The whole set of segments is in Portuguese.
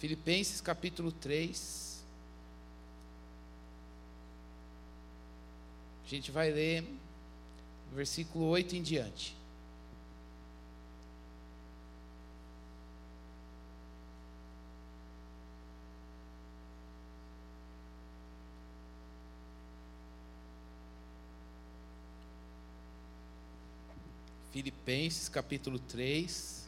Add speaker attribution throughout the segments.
Speaker 1: Filipenses capítulo 3. A gente vai ler versículo 8 em diante. Filipenses capítulo 3.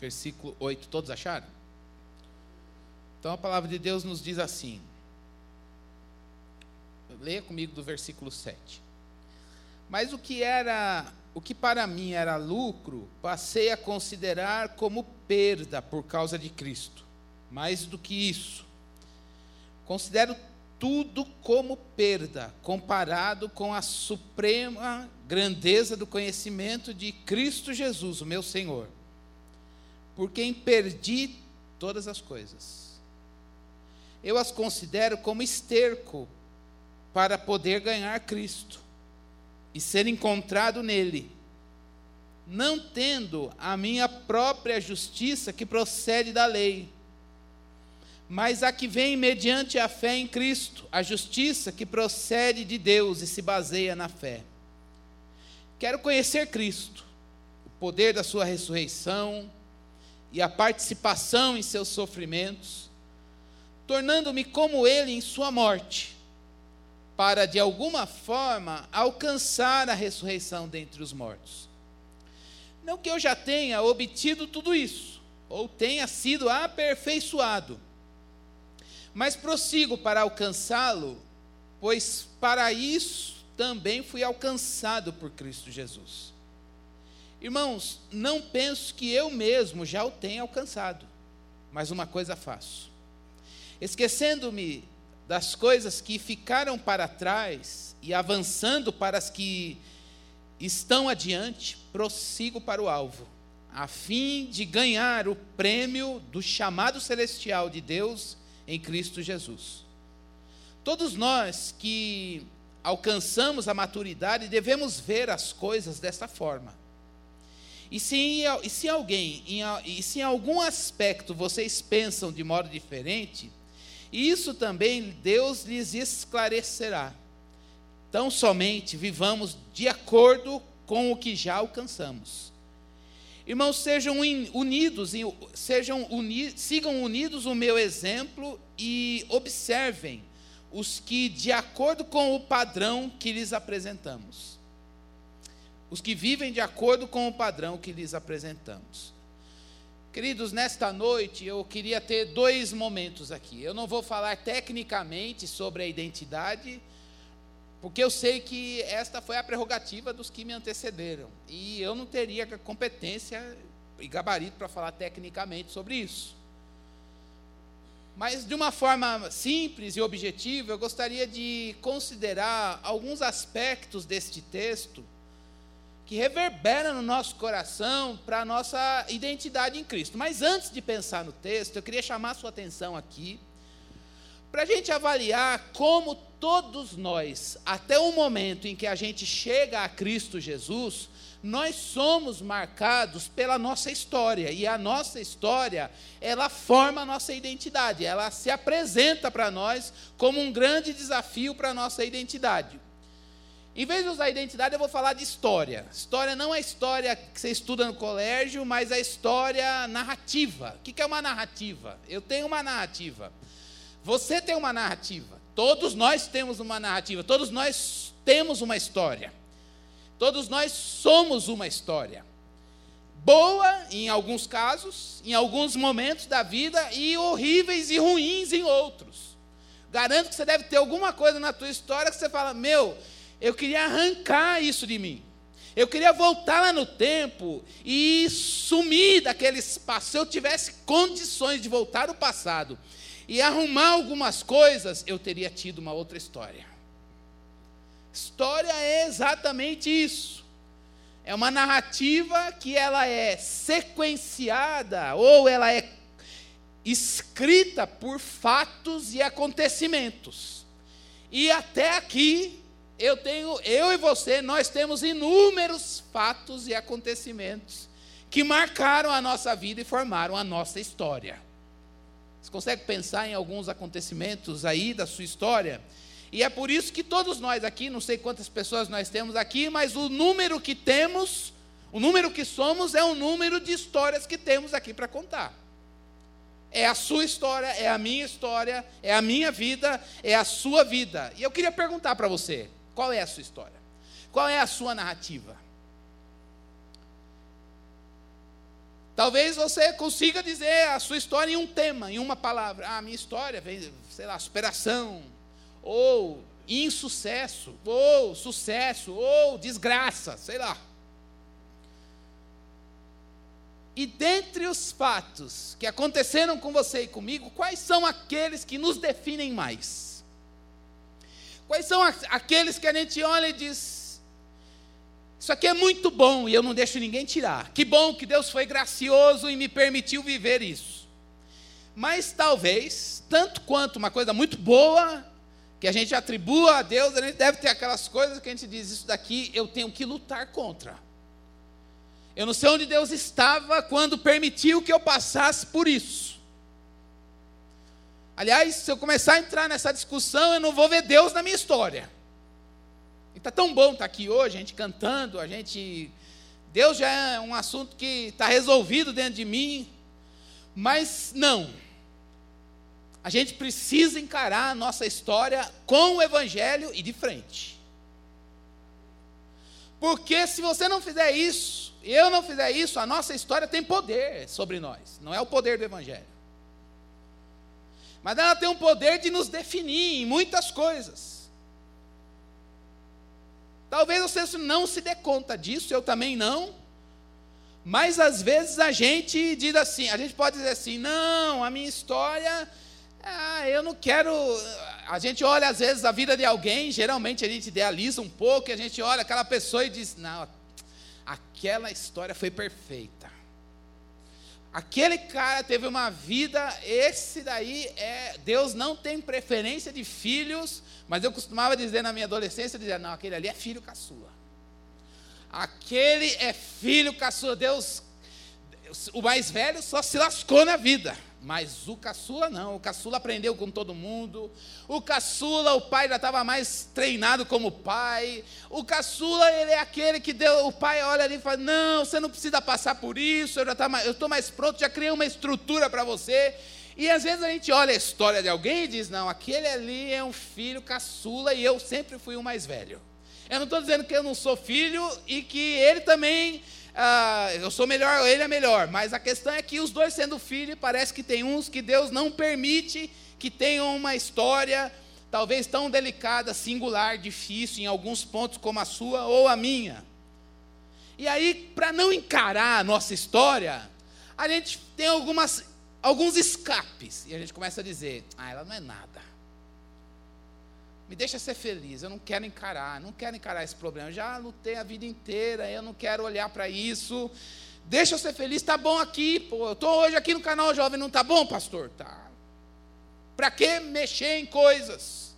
Speaker 1: Versículo 8. Todos acharam? Então a palavra de Deus nos diz assim. Leia comigo do versículo 7. Mas o que era, o que para mim era lucro, passei a considerar como perda por causa de Cristo. Mais do que isso, Considero tudo como perda, comparado com a suprema grandeza do conhecimento de Cristo Jesus, o meu Senhor, por quem perdi todas as coisas. Eu as considero como esterco para poder ganhar Cristo e ser encontrado nele, não tendo a minha própria justiça que procede da lei mas a que vem mediante a fé em Cristo, a justiça que procede de Deus e se baseia na fé. Quero conhecer Cristo, o poder da Sua ressurreição e a participação em seus sofrimentos, tornando-me como Ele em Sua morte, para de alguma forma alcançar a ressurreição dentre os mortos. Não que eu já tenha obtido tudo isso, ou tenha sido aperfeiçoado mas prossigo para alcançá-lo, pois para isso também fui alcançado por Cristo Jesus. Irmãos, não penso que eu mesmo já o tenha alcançado, mas uma coisa faço: esquecendo-me das coisas que ficaram para trás e avançando para as que estão adiante, prossigo para o alvo, a fim de ganhar o prêmio do chamado celestial de Deus em Cristo Jesus. Todos nós que alcançamos a maturidade devemos ver as coisas desta forma. E se, e se alguém, em, e se em algum aspecto vocês pensam de modo diferente, isso também Deus lhes esclarecerá. Tão somente vivamos de acordo com o que já alcançamos. Irmãos, sejam unidos, sejam uni, sigam unidos o meu exemplo e observem os que, de acordo com o padrão que lhes apresentamos. Os que vivem de acordo com o padrão que lhes apresentamos. Queridos, nesta noite eu queria ter dois momentos aqui. Eu não vou falar tecnicamente sobre a identidade, porque eu sei que esta foi a prerrogativa dos que me antecederam. E eu não teria competência e gabarito para falar tecnicamente sobre isso. Mas de uma forma simples e objetiva, eu gostaria de considerar alguns aspectos deste texto que reverberam no nosso coração para a nossa identidade em Cristo. Mas antes de pensar no texto, eu queria chamar a sua atenção aqui para a gente avaliar como todos nós, até o momento em que a gente chega a Cristo Jesus, nós somos marcados pela nossa história, e a nossa história, ela forma a nossa identidade, ela se apresenta para nós como um grande desafio para a nossa identidade. Em vez de usar identidade, eu vou falar de história. História não é história que você estuda no colégio, mas é história narrativa. O que é uma narrativa? Eu tenho uma narrativa. Você tem uma narrativa. Todos nós temos uma narrativa. Todos nós temos uma história. Todos nós somos uma história. Boa em alguns casos, em alguns momentos da vida, e horríveis e ruins em outros. Garanto que você deve ter alguma coisa na tua história que você fala: Meu, eu queria arrancar isso de mim. Eu queria voltar lá no tempo e sumir daquele espaço. Se eu tivesse condições de voltar ao passado, e arrumar algumas coisas, eu teria tido uma outra história. História é exatamente isso. É uma narrativa que ela é sequenciada ou ela é escrita por fatos e acontecimentos. E até aqui eu tenho, eu e você, nós temos inúmeros fatos e acontecimentos que marcaram a nossa vida e formaram a nossa história. Você consegue pensar em alguns acontecimentos aí da sua história? E é por isso que todos nós aqui, não sei quantas pessoas nós temos aqui, mas o número que temos, o número que somos, é o número de histórias que temos aqui para contar. É a sua história, é a minha história, é a minha vida, é a sua vida. E eu queria perguntar para você: qual é a sua história? Qual é a sua narrativa? Talvez você consiga dizer a sua história em um tema, em uma palavra. Ah, minha história vem, sei lá, superação, ou insucesso, ou sucesso, ou desgraça, sei lá. E dentre os fatos que aconteceram com você e comigo, quais são aqueles que nos definem mais? Quais são aqueles que a gente olha e diz: Isso aqui é muito bom e eu não deixo ninguém tirar. Que bom que Deus foi gracioso e me permitiu viver isso. Mas talvez, tanto quanto uma coisa muito boa, que a gente atribua a Deus, a gente deve ter aquelas coisas que a gente diz: Isso daqui eu tenho que lutar contra. Eu não sei onde Deus estava quando permitiu que eu passasse por isso. Aliás, se eu começar a entrar nessa discussão, eu não vou ver Deus na minha história. E está tão bom estar tá aqui hoje, a gente cantando, a gente. Deus já é um assunto que está resolvido dentro de mim, mas não. A gente precisa encarar a nossa história com o Evangelho e de frente. Porque se você não fizer isso, eu não fizer isso, a nossa história tem poder sobre nós. Não é o poder do Evangelho. Mas ela tem um poder de nos definir em muitas coisas. Talvez você não se dê conta disso, eu também não. Mas às vezes a gente diz assim, a gente pode dizer assim, não, a minha história, ah, eu não quero. A gente olha às vezes a vida de alguém, geralmente a gente idealiza um pouco, e a gente olha aquela pessoa e diz, não, aquela história foi perfeita. Aquele cara teve uma vida, esse daí é. Deus não tem preferência de filhos, mas eu costumava dizer na minha adolescência: dizer, não, aquele ali é filho caçula. Aquele é filho caçula. Deus, o mais velho só se lascou na vida. Mas o caçula não, o caçula aprendeu com todo mundo. O caçula, o pai já estava mais treinado como pai. O caçula, ele é aquele que deu, o pai olha ali e fala: Não, você não precisa passar por isso, eu tá estou mais pronto, já criei uma estrutura para você. E às vezes a gente olha a história de alguém e diz: Não, aquele ali é um filho caçula e eu sempre fui o mais velho. Eu não estou dizendo que eu não sou filho e que ele também ah, eu sou melhor, ele é melhor. Mas a questão é que os dois sendo filhos, parece que tem uns que Deus não permite que tenham uma história talvez tão delicada, singular, difícil em alguns pontos como a sua ou a minha. E aí, para não encarar a nossa história, a gente tem algumas, alguns escapes. E a gente começa a dizer: ah, ela não é nada. Me deixa ser feliz, eu não quero encarar, não quero encarar esse problema. Eu já lutei a vida inteira, eu não quero olhar para isso. Deixa eu ser feliz, tá bom aqui, pô. Eu estou hoje aqui no canal Jovem, não tá bom, pastor? Tá. Para que mexer em coisas?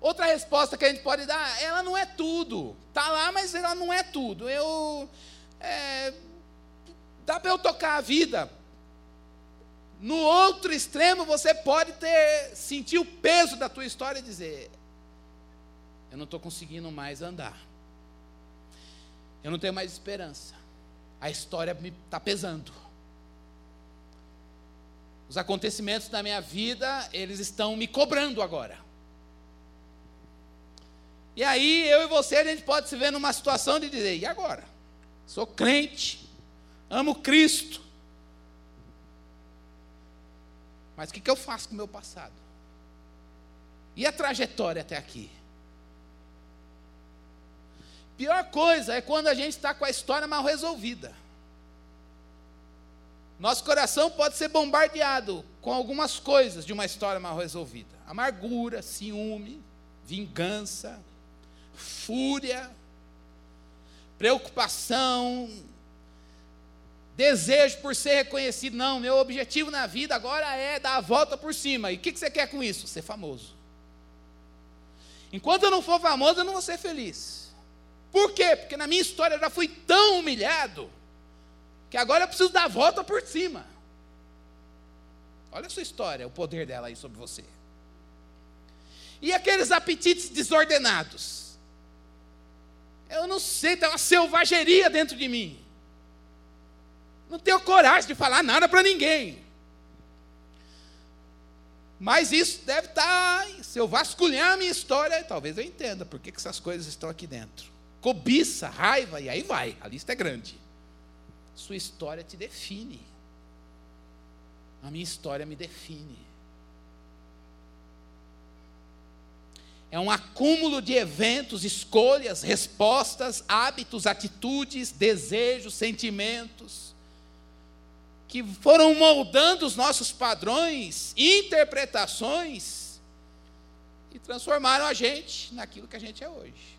Speaker 1: Outra resposta que a gente pode dar, ela não é tudo. Tá lá, mas ela não é tudo. Eu é, dá para eu tocar a vida. No outro extremo, você pode ter sentir o peso da tua história e dizer: eu não estou conseguindo mais andar. Eu não tenho mais esperança. A história me está pesando. Os acontecimentos da minha vida, eles estão me cobrando agora. E aí, eu e você, a gente pode se ver numa situação de dizer: e agora? Sou crente, amo Cristo, Mas o que, que eu faço com o meu passado? E a trajetória até aqui? Pior coisa é quando a gente está com a história mal resolvida. Nosso coração pode ser bombardeado com algumas coisas de uma história mal resolvida: amargura, ciúme, vingança, fúria, preocupação, desejo por ser reconhecido. Não, meu objetivo na vida agora é dar a volta por cima. E o que, você quer com isso? Ser famoso. Enquanto eu não for famoso, eu não vou ser feliz. Por quê? Porque na minha história eu já fui tão humilhado que agora eu preciso dar a volta por cima. Olha a sua história, o poder dela aí sobre você. E aqueles apetites desordenados? Eu não sei, tem uma selvageria dentro de mim. Não tenho coragem de falar nada para ninguém. Mas isso deve estar. Tá, se eu vasculhar a minha história, talvez eu entenda por que essas coisas estão aqui dentro. Cobiça, raiva, e aí vai. A lista é grande. Sua história te define. A minha história me define. É um acúmulo de eventos, escolhas, respostas, hábitos, atitudes, desejos, sentimentos, que foram moldando os nossos padrões, interpretações, e transformaram a gente naquilo que a gente é hoje.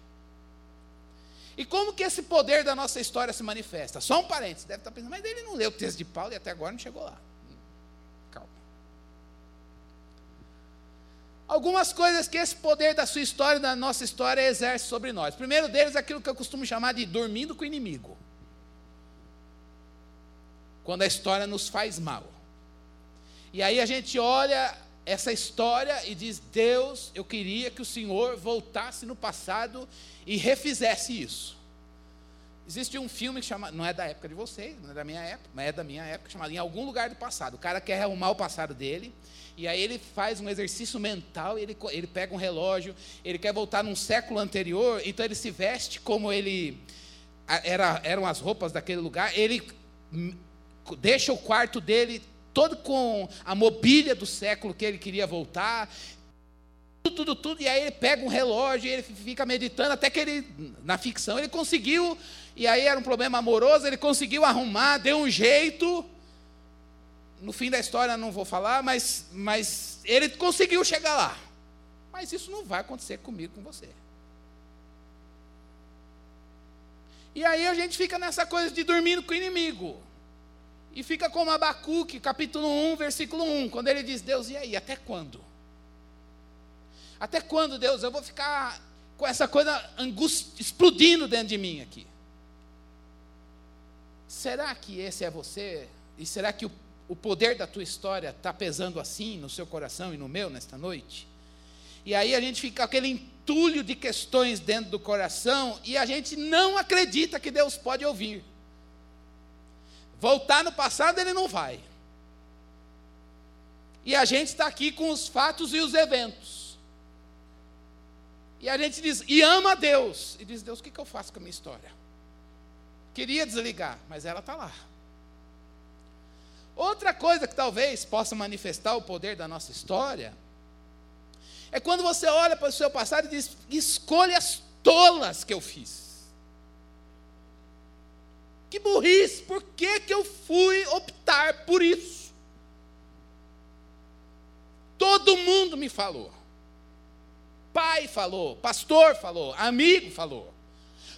Speaker 1: E como que esse poder da nossa história se manifesta? Só um parênteses, deve estar pensando, mas ele não leu o texto de Paulo e até agora não chegou lá. algumas coisas que esse poder da sua história da nossa história exerce sobre nós. primeiro deles é aquilo que eu costumo chamar de dormindo com o inimigo. Quando a história nos faz mal. E aí a gente olha essa história e diz: Deus, eu queria que o Senhor voltasse no passado e refizesse isso. Existe um filme que chama, não é da época de vocês, não é da minha época, mas é da minha época, chamado Em Algum Lugar do Passado. O cara quer arrumar o passado dele, e aí ele faz um exercício mental, ele, ele pega um relógio, ele quer voltar num século anterior, então ele se veste como ele era, eram as roupas daquele lugar, ele deixa o quarto dele todo com a mobília do século que ele queria voltar, tudo, tudo, tudo, e aí ele pega um relógio e ele fica meditando até que ele, na ficção, ele conseguiu, e aí era um problema amoroso, ele conseguiu arrumar, deu um jeito, no fim da história não vou falar, mas, mas ele conseguiu chegar lá. Mas isso não vai acontecer comigo, com você. E aí a gente fica nessa coisa de dormindo com o inimigo. E fica como Abacuque, capítulo 1, versículo 1, quando ele diz: Deus, e aí, até quando? Até quando, Deus, eu vou ficar com essa coisa explodindo dentro de mim aqui? Será que esse é você? E será que o o poder da tua história está pesando assim no seu coração e no meu nesta noite? E aí a gente fica aquele entulho de questões dentro do coração e a gente não acredita que Deus pode ouvir. Voltar no passado ele não vai. E a gente está aqui com os fatos e os eventos. E a gente diz, e ama Deus. E diz, Deus, o que, que eu faço com a minha história? Queria desligar, mas ela está lá. Outra coisa que talvez possa manifestar o poder da nossa história é quando você olha para o seu passado e diz: escolhas tolas que eu fiz. Que burrice, por que, que eu fui optar por isso? Todo mundo me falou. Pai falou, pastor falou, amigo falou.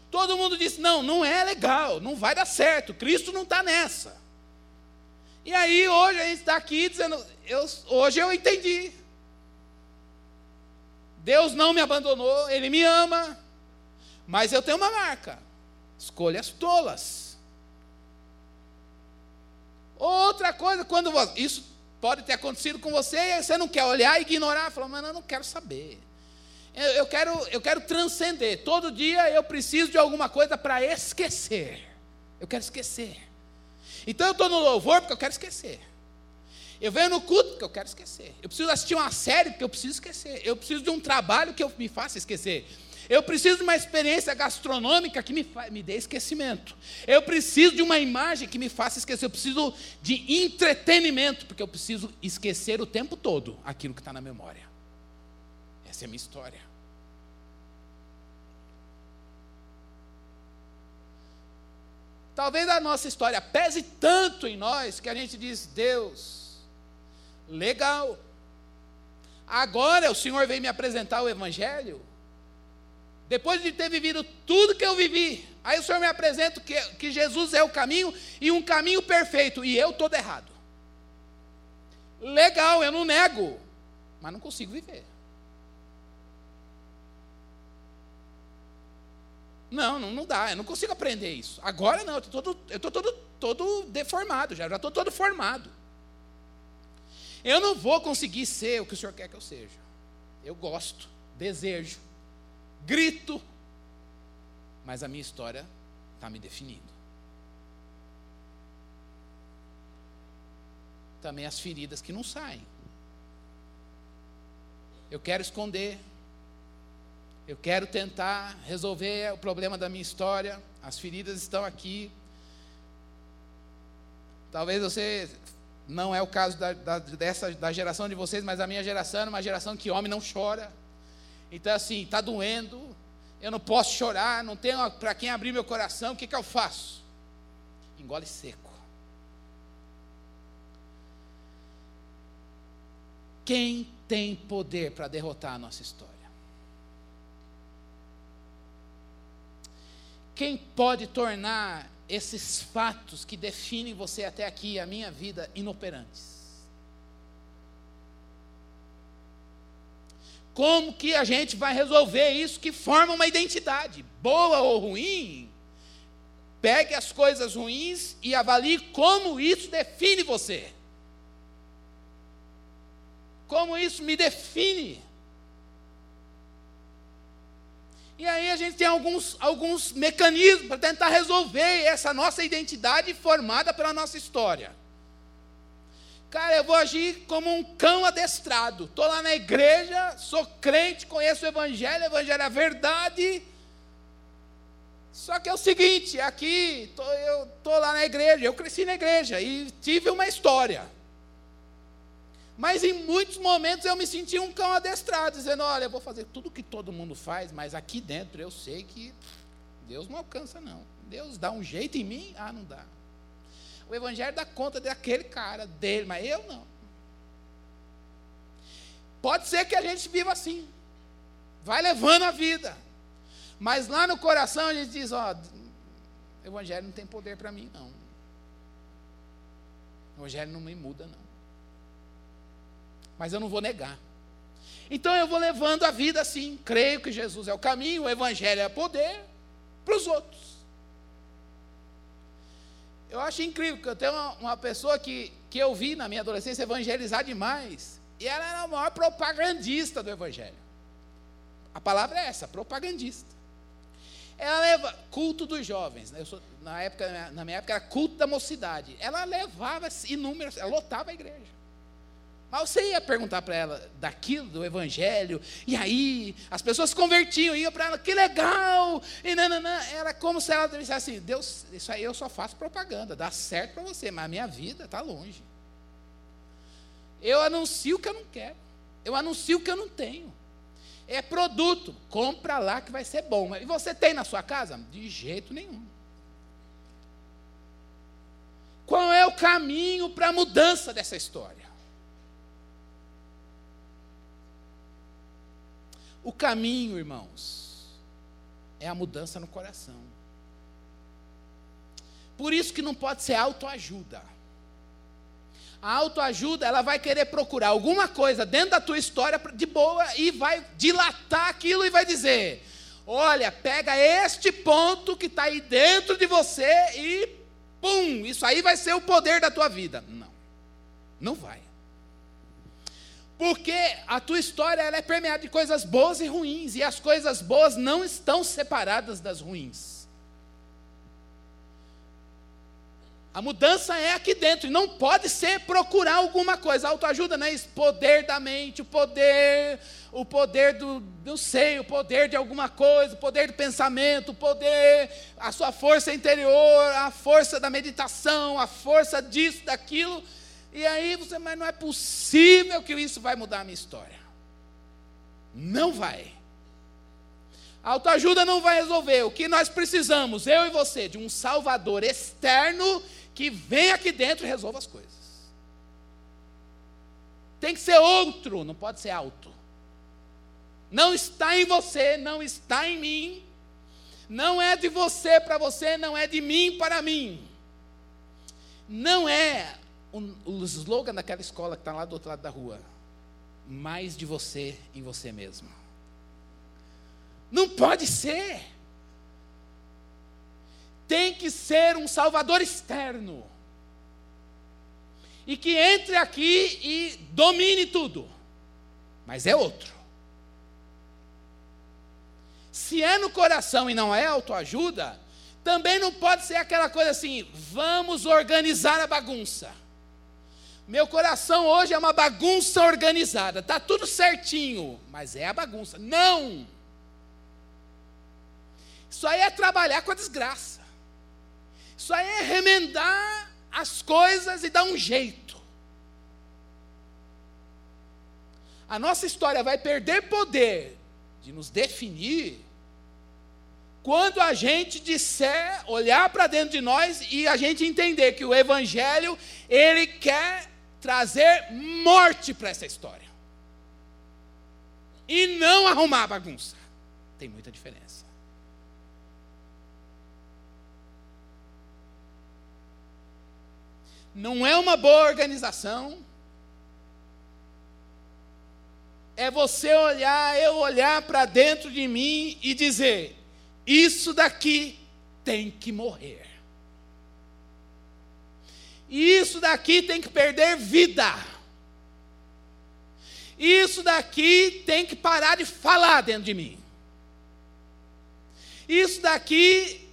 Speaker 1: Todo mundo disse: não, não é legal, não vai dar certo, Cristo não está nessa. E aí hoje a gente está aqui dizendo, eu, hoje eu entendi. Deus não me abandonou, Ele me ama, mas eu tenho uma marca: escolhas tolas. Outra coisa, quando isso pode ter acontecido com você, e você não quer olhar e ignorar, falar, mas eu não quero saber. Eu, eu, quero, eu quero transcender. Todo dia eu preciso de alguma coisa para esquecer. Eu quero esquecer. Então eu estou no louvor porque eu quero esquecer. Eu venho no culto porque eu quero esquecer. Eu preciso assistir uma série porque eu preciso esquecer. Eu preciso de um trabalho que eu me faça esquecer. Eu preciso de uma experiência gastronômica que me, me dê esquecimento. Eu preciso de uma imagem que me faça esquecer. Eu preciso de entretenimento, porque eu preciso esquecer o tempo todo aquilo que está na memória. Essa é a minha história. Talvez a nossa história pese tanto em nós que a gente diz: Deus, legal. Agora o Senhor vem me apresentar o Evangelho. Depois de ter vivido tudo que eu vivi, aí o Senhor me apresenta que, que Jesus é o caminho e um caminho perfeito, e eu todo errado. Legal, eu não nego, mas não consigo viver. Não, não, não dá, eu não consigo aprender isso. Agora não, eu estou todo, tô todo, todo deformado, já estou todo formado. Eu não vou conseguir ser o que o Senhor quer que eu seja. Eu gosto, desejo, grito, mas a minha história está me definindo. Também as feridas que não saem. Eu quero esconder, eu quero tentar resolver o problema da minha história. As feridas estão aqui. Talvez você não é o caso da, da, dessa, da geração de vocês, mas a minha geração é uma geração que homem não chora. Então, assim, está doendo, eu não posso chorar, não tenho para quem abrir meu coração, o que, que eu faço? Engole seco. Quem tem poder para derrotar a nossa história? Quem pode tornar esses fatos que definem você até aqui, a minha vida, inoperantes? Como que a gente vai resolver isso que forma uma identidade, boa ou ruim? Pegue as coisas ruins e avalie como isso define você. Como isso me define. E aí a gente tem alguns, alguns mecanismos para tentar resolver essa nossa identidade formada pela nossa história. Cara, eu vou agir como um cão adestrado. Estou lá na igreja, sou crente, conheço o Evangelho, o Evangelho é a verdade. Só que é o seguinte, aqui, tô, eu estou lá na igreja, eu cresci na igreja e tive uma história. Mas em muitos momentos eu me senti um cão adestrado, dizendo: Olha, eu vou fazer tudo que todo mundo faz, mas aqui dentro eu sei que Deus não alcança, não. Deus dá um jeito em mim? Ah, não dá. O Evangelho dá conta daquele cara, dele, mas eu não. Pode ser que a gente viva assim, vai levando a vida, mas lá no coração a gente diz: Ó, o Evangelho não tem poder para mim, não. O Evangelho não me muda, não mas eu não vou negar. Então eu vou levando a vida assim, creio que Jesus é o caminho, o Evangelho é poder para os outros. Eu acho incrível que eu tenho uma, uma, pessoa que, que eu vi na minha adolescência evangelizar demais, e ela era a maior propagandista do Evangelho. A palavra é essa, propagandista. Ela leva culto dos jovens. Né? Sou, na, época, na minha época era culto da mocidade. Ela levava inúmeros, ela lotava a igreja. Mas você ia perguntar para ela daquilo, do evangelho, e aí as pessoas se convertiam, iam para ela, que legal! E nananã, era como se ela dissesse assim: Deus, isso aí eu só faço propaganda, dá certo para você, mas a minha vida está longe. Eu anuncio o que eu não quero, eu anuncio o que eu não tenho. É produto, compra lá que vai ser bom. E você tem na sua casa? De jeito nenhum. Qual é o caminho para a mudança dessa história? O caminho, irmãos, é a mudança no coração. Por isso que não pode ser autoajuda. A autoajuda, ela vai querer procurar alguma coisa dentro da tua história de boa e vai dilatar aquilo e vai dizer: olha, pega este ponto que está aí dentro de você e pum, isso aí vai ser o poder da tua vida. Não, não vai. Porque a tua história é permeada de coisas boas e ruins, e as coisas boas não estão separadas das ruins. A mudança é aqui dentro, e não pode ser procurar alguma coisa. A autoajuda não é isso, poder da mente, o poder, o poder do, do seio, o poder de alguma coisa, o poder do pensamento, o poder, a sua força interior, a força da meditação, a força disso, daquilo e aí você, mas não é possível que isso vai mudar a minha história. Não vai. A autoajuda não vai resolver. O que nós precisamos, eu e você, de um Salvador externo que vem aqui dentro e resolva as coisas. Tem que ser outro, não pode ser alto. Não está em você, não está em mim. Não é de você para você, não é de mim para mim. Não é o, slogan daquela escola que está lá do outro lado da rua: mais de você em você mesmo. Não pode ser. tem que ser um Salvador externo. E que entre aqui e domine tudo. Mas é outro. Se é no coração e não é autoajuda, também não pode ser aquela coisa assim, vamos organizar a bagunça. Meu coração hoje é uma bagunça organizada, está tudo certinho, mas é a bagunça. Não! Isso aí é trabalhar com a desgraça. Isso aí é remendar as coisas e dar um jeito. A nossa história vai perder poder de nos definir quando a gente disser, olhar para dentro de nós e a gente entender que o evangelho, ele quer trazer morte para essa história. E não arrumar bagunça. Tem muita diferença. Não é uma boa organização. É você olhar, eu olhar para dentro de mim e dizer: isso daqui tem que morrer. Isso daqui tem que perder vida. Isso daqui tem que parar de falar dentro de mim. Isso daqui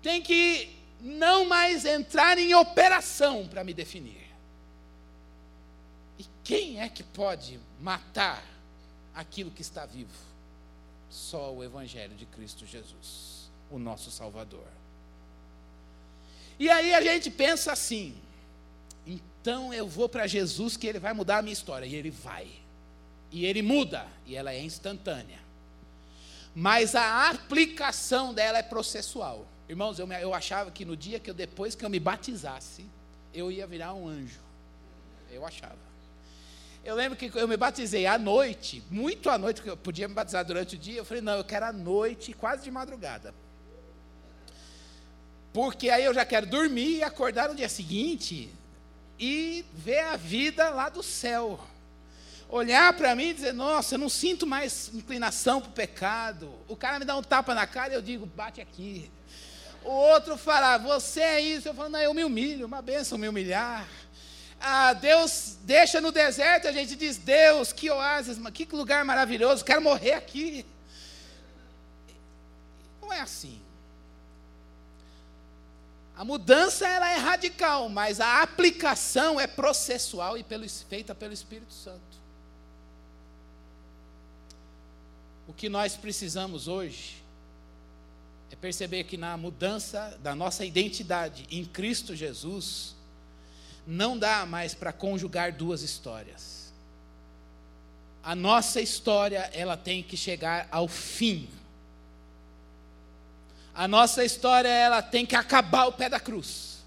Speaker 1: tem que não mais entrar em operação para me definir. E quem é que pode matar aquilo que está vivo? Só o Evangelho de Cristo Jesus, o nosso Salvador. E aí a gente pensa assim: então eu vou para Jesus que ele vai mudar a minha história. E ele vai. E ele muda, e ela é instantânea. Mas a aplicação dela é processual. Irmãos, eu, eu achava que no dia que eu, depois que eu me batizasse, eu ia virar um anjo. Eu achava. Eu lembro que eu me batizei à noite, muito à noite, porque eu podia me batizar durante o dia. Eu falei, não, eu quero à noite, quase de madrugada. Porque aí eu já quero dormir e acordar no dia seguinte e ver a vida lá do céu. Olhar para mim e dizer, nossa, eu não sinto mais inclinação para o pecado. O cara me dá um tapa na cara e eu digo, bate aqui. O outro fala, você é isso. Eu falo, não, eu me humilho, uma benção me humilhar ah, Deus deixa no deserto, a gente diz: Deus, que oásis, que lugar maravilhoso, quero morrer aqui. Não é assim. A mudança ela é radical, mas a aplicação é processual e pelo, feita pelo Espírito Santo. O que nós precisamos hoje é perceber que na mudança da nossa identidade em Cristo Jesus, não dá mais para conjugar duas histórias. A nossa história, ela tem que chegar ao fim. A nossa história, ela tem que acabar o pé da cruz.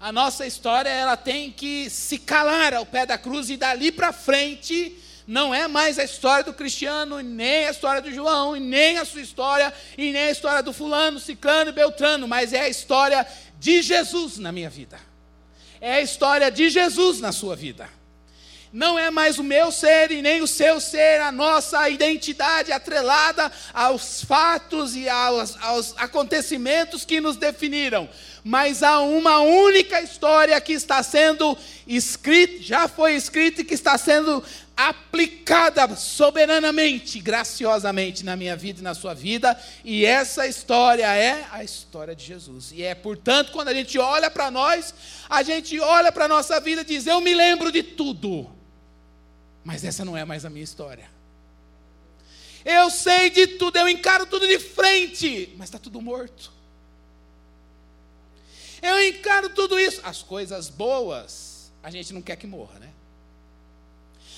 Speaker 1: A nossa história, ela tem que se calar ao pé da cruz e dali para frente não é mais a história do Cristiano, nem a história do João, nem a sua história, e nem a história do fulano, ciclano e beltrano, mas é a história de Jesus na minha vida é a história de Jesus na sua vida. Não é mais o meu ser e nem o seu ser, a nossa identidade atrelada aos fatos e aos, aos acontecimentos que nos definiram, mas há uma única história que está sendo escrita, já foi escrita e que está sendo aplicada soberanamente, graciosamente na minha vida e na sua vida, e essa história é a história de Jesus. E é, portanto, quando a gente olha para nós, a gente olha para a nossa vida e diz: Eu me lembro de tudo, mas essa não é mais a minha história. Eu sei de tudo, eu encaro tudo de frente, mas está tudo morto. Eu encaro tudo isso, as coisas boas, a gente não quer que morra, né?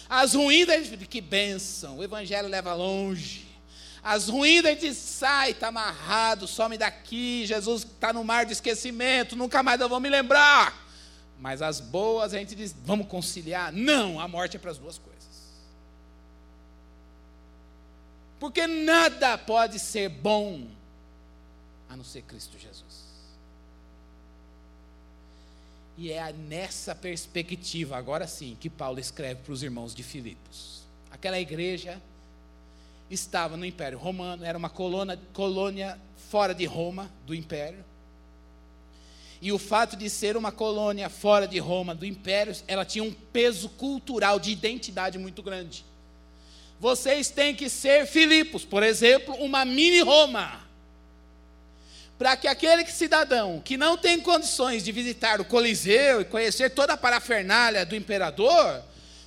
Speaker 1: As ruins, a gente, que bênção, o evangelho leva longe. As ruins, a gente sai, está amarrado, some daqui, Jesus está no mar de esquecimento, nunca mais eu vou me lembrar. Mas as boas, a gente diz, vamos conciliar. Não, a morte é para as duas coisas. Porque nada pode ser bom a não ser Cristo Jesus. E é nessa perspectiva, agora sim, que Paulo escreve para os irmãos de Filipos. Aquela igreja estava no Império Romano, era uma colônia, colônia fora de Roma, do Império. E o fato de ser uma colônia fora de Roma, do Império, ela tinha um peso cultural de identidade muito grande. Vocês têm que ser Filipos, por exemplo, uma mini Roma. Para que aquele cidadão que não tem condições de visitar o Coliseu e conhecer toda a parafernália do imperador,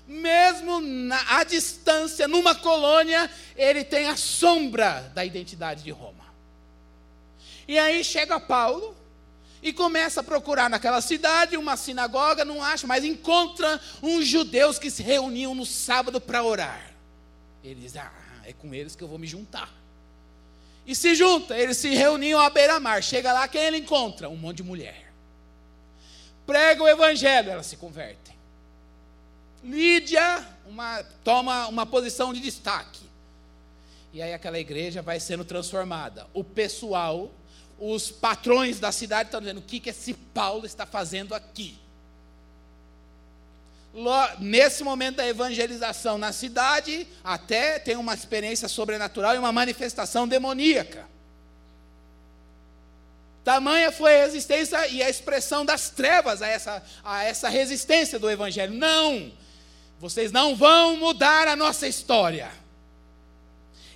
Speaker 1: mesmo na, à distância, numa colônia, ele tem a sombra da identidade de Roma. E aí chega Paulo e começa a procurar naquela cidade uma sinagoga, não acha, mas encontra uns judeus que se reuniam no sábado para orar. Ele diz: Ah, é com eles que eu vou me juntar. E se junta, eles se reuniam à beira-mar. Chega lá, quem ele encontra? Um monte de mulher. Prega o evangelho, elas se convertem. Lídia uma, toma uma posição de destaque. E aí aquela igreja vai sendo transformada. O pessoal, os patrões da cidade estão dizendo: o que, que esse Paulo está fazendo aqui? Nesse momento da evangelização na cidade, até tem uma experiência sobrenatural e uma manifestação demoníaca. Tamanha foi a resistência e a expressão das trevas a essa, a essa resistência do Evangelho. Não! Vocês não vão mudar a nossa história.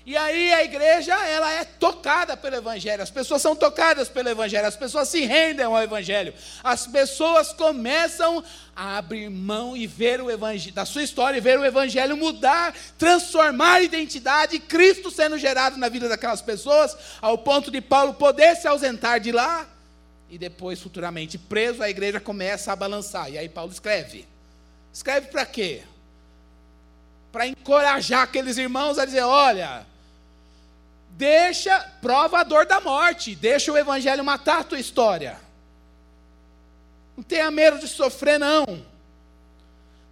Speaker 1: E aí a igreja, ela é tocada pelo evangelho. As pessoas são tocadas pelo evangelho, as pessoas se rendem ao evangelho. As pessoas começam a abrir mão e ver o evangelho da sua história e ver o evangelho mudar, transformar a identidade, Cristo sendo gerado na vida daquelas pessoas, ao ponto de Paulo poder se ausentar de lá e depois futuramente preso, a igreja começa a balançar. E aí Paulo escreve. Escreve para quê? para encorajar aqueles irmãos a dizer: olha, deixa, prova a dor da morte, deixa o evangelho matar a tua história. Não tenha medo de sofrer, não.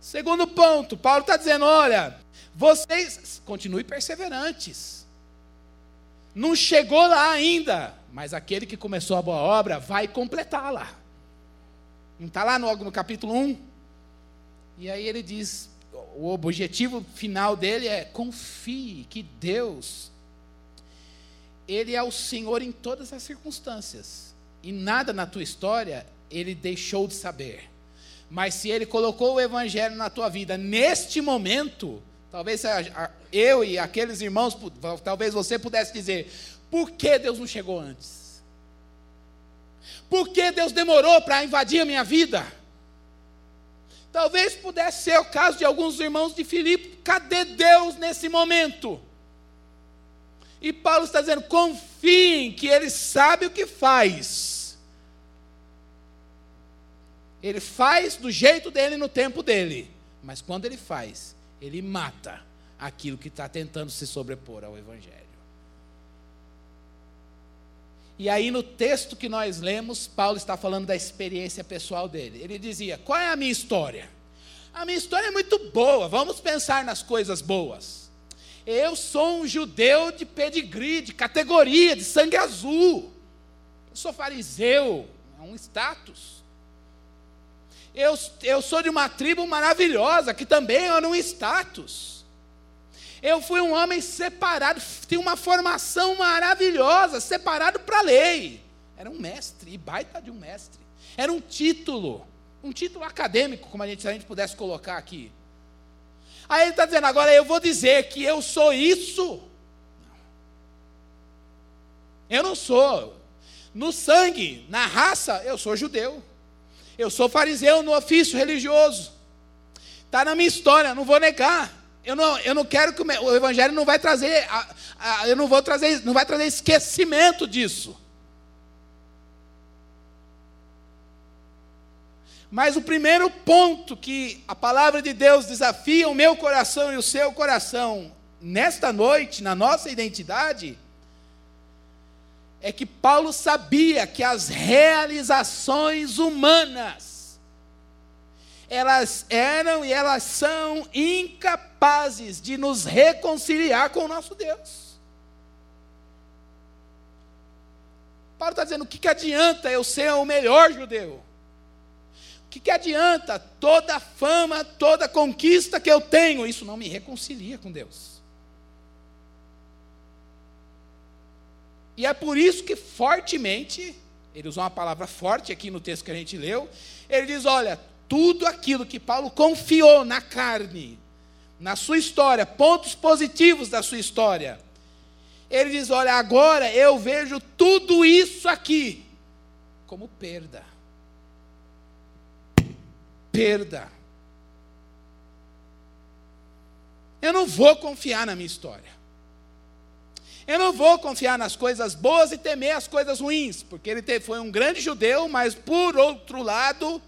Speaker 1: Segundo ponto, Paulo está dizendo: olha, vocês continuem perseverantes. Não chegou lá ainda, mas aquele que começou a boa obra vai completá-la. Não está lá no, no capítulo 1? E aí ele diz: o objetivo final dele é confie que Deus ele é o Senhor em todas as circunstâncias. E nada na tua história ele deixou de saber. Mas se ele colocou o evangelho na tua vida neste momento, talvez eu e aqueles irmãos, talvez você pudesse dizer: por que Deus não chegou antes? Por que Deus demorou para invadir a minha vida? Talvez pudesse ser o caso de alguns irmãos de Filipe. Cadê Deus nesse momento? E Paulo está dizendo: confiem que Ele sabe o que faz. Ele faz do jeito dele no tempo dele. Mas quando ele faz, ele mata aquilo que está tentando se sobrepor ao Evangelho. E aí, no texto que nós lemos, Paulo está falando da experiência pessoal dele. Ele dizia: Qual é a minha história? A minha história é muito boa, vamos pensar nas coisas boas. Eu sou um judeu de pedigree, de categoria, de sangue azul. Eu sou fariseu, é um status. Eu, eu sou de uma tribo maravilhosa, que também era um status. Eu fui um homem separado, tinha uma formação maravilhosa, separado para a lei. Era um mestre, e baita de um mestre. Era um título, um título acadêmico, como a gente, se a gente pudesse colocar aqui. Aí ele está dizendo, agora eu vou dizer que eu sou isso. Eu não sou. No sangue, na raça, eu sou judeu. Eu sou fariseu no ofício religioso. Está na minha história, não vou negar. Eu não, eu não quero que o, evangelho não vai trazer, eu não vou trazer, não vai trazer esquecimento disso. Mas o primeiro ponto que a palavra de Deus desafia o meu coração e o seu coração nesta noite, na nossa identidade, é que Paulo sabia que as realizações humanas elas eram e elas são incapazes de nos reconciliar com o nosso Deus. Paulo está dizendo: o que, que adianta eu ser o melhor judeu? Que, que adianta toda fama, toda conquista que eu tenho? Isso não me reconcilia com Deus. E é por isso que fortemente, ele usou uma palavra forte aqui no texto que a gente leu, ele diz: olha, tudo aquilo que Paulo confiou na carne, na sua história, pontos positivos da sua história, ele diz: olha, agora eu vejo tudo isso aqui como perda. Perda. Eu não vou confiar na minha história. Eu não vou confiar nas coisas boas e temer as coisas ruins, porque ele foi um grande judeu, mas por outro lado,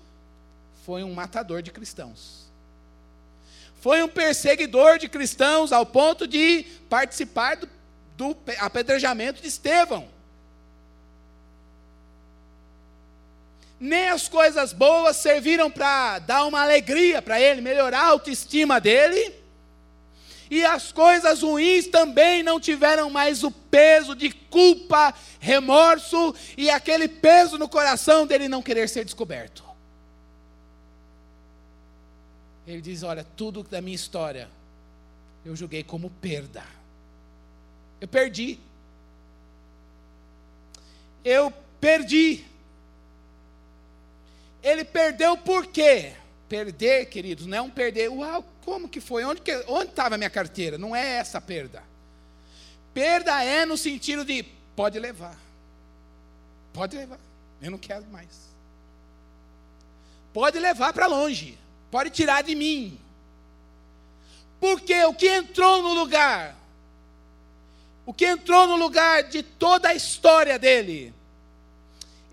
Speaker 1: foi um matador de cristãos. Foi um perseguidor de cristãos ao ponto de participar do, do apedrejamento de Estevão. Nem as coisas boas serviram para dar uma alegria para ele, melhorar a autoestima dele e as coisas ruins também não tiveram mais o peso de culpa, remorso e aquele peso no coração dele não querer ser descoberto. Ele diz: Olha, tudo da minha história eu julguei como perda. Eu perdi. Eu perdi. Ele perdeu por quê? Perder, queridos, não é um perder, uau, como que foi? Onde estava a minha carteira? Não é essa perda. Perda é no sentido de pode levar. Pode levar. Eu não quero mais. Pode levar para longe. Pode tirar de mim. Porque o que entrou no lugar, o que entrou no lugar de toda a história dele,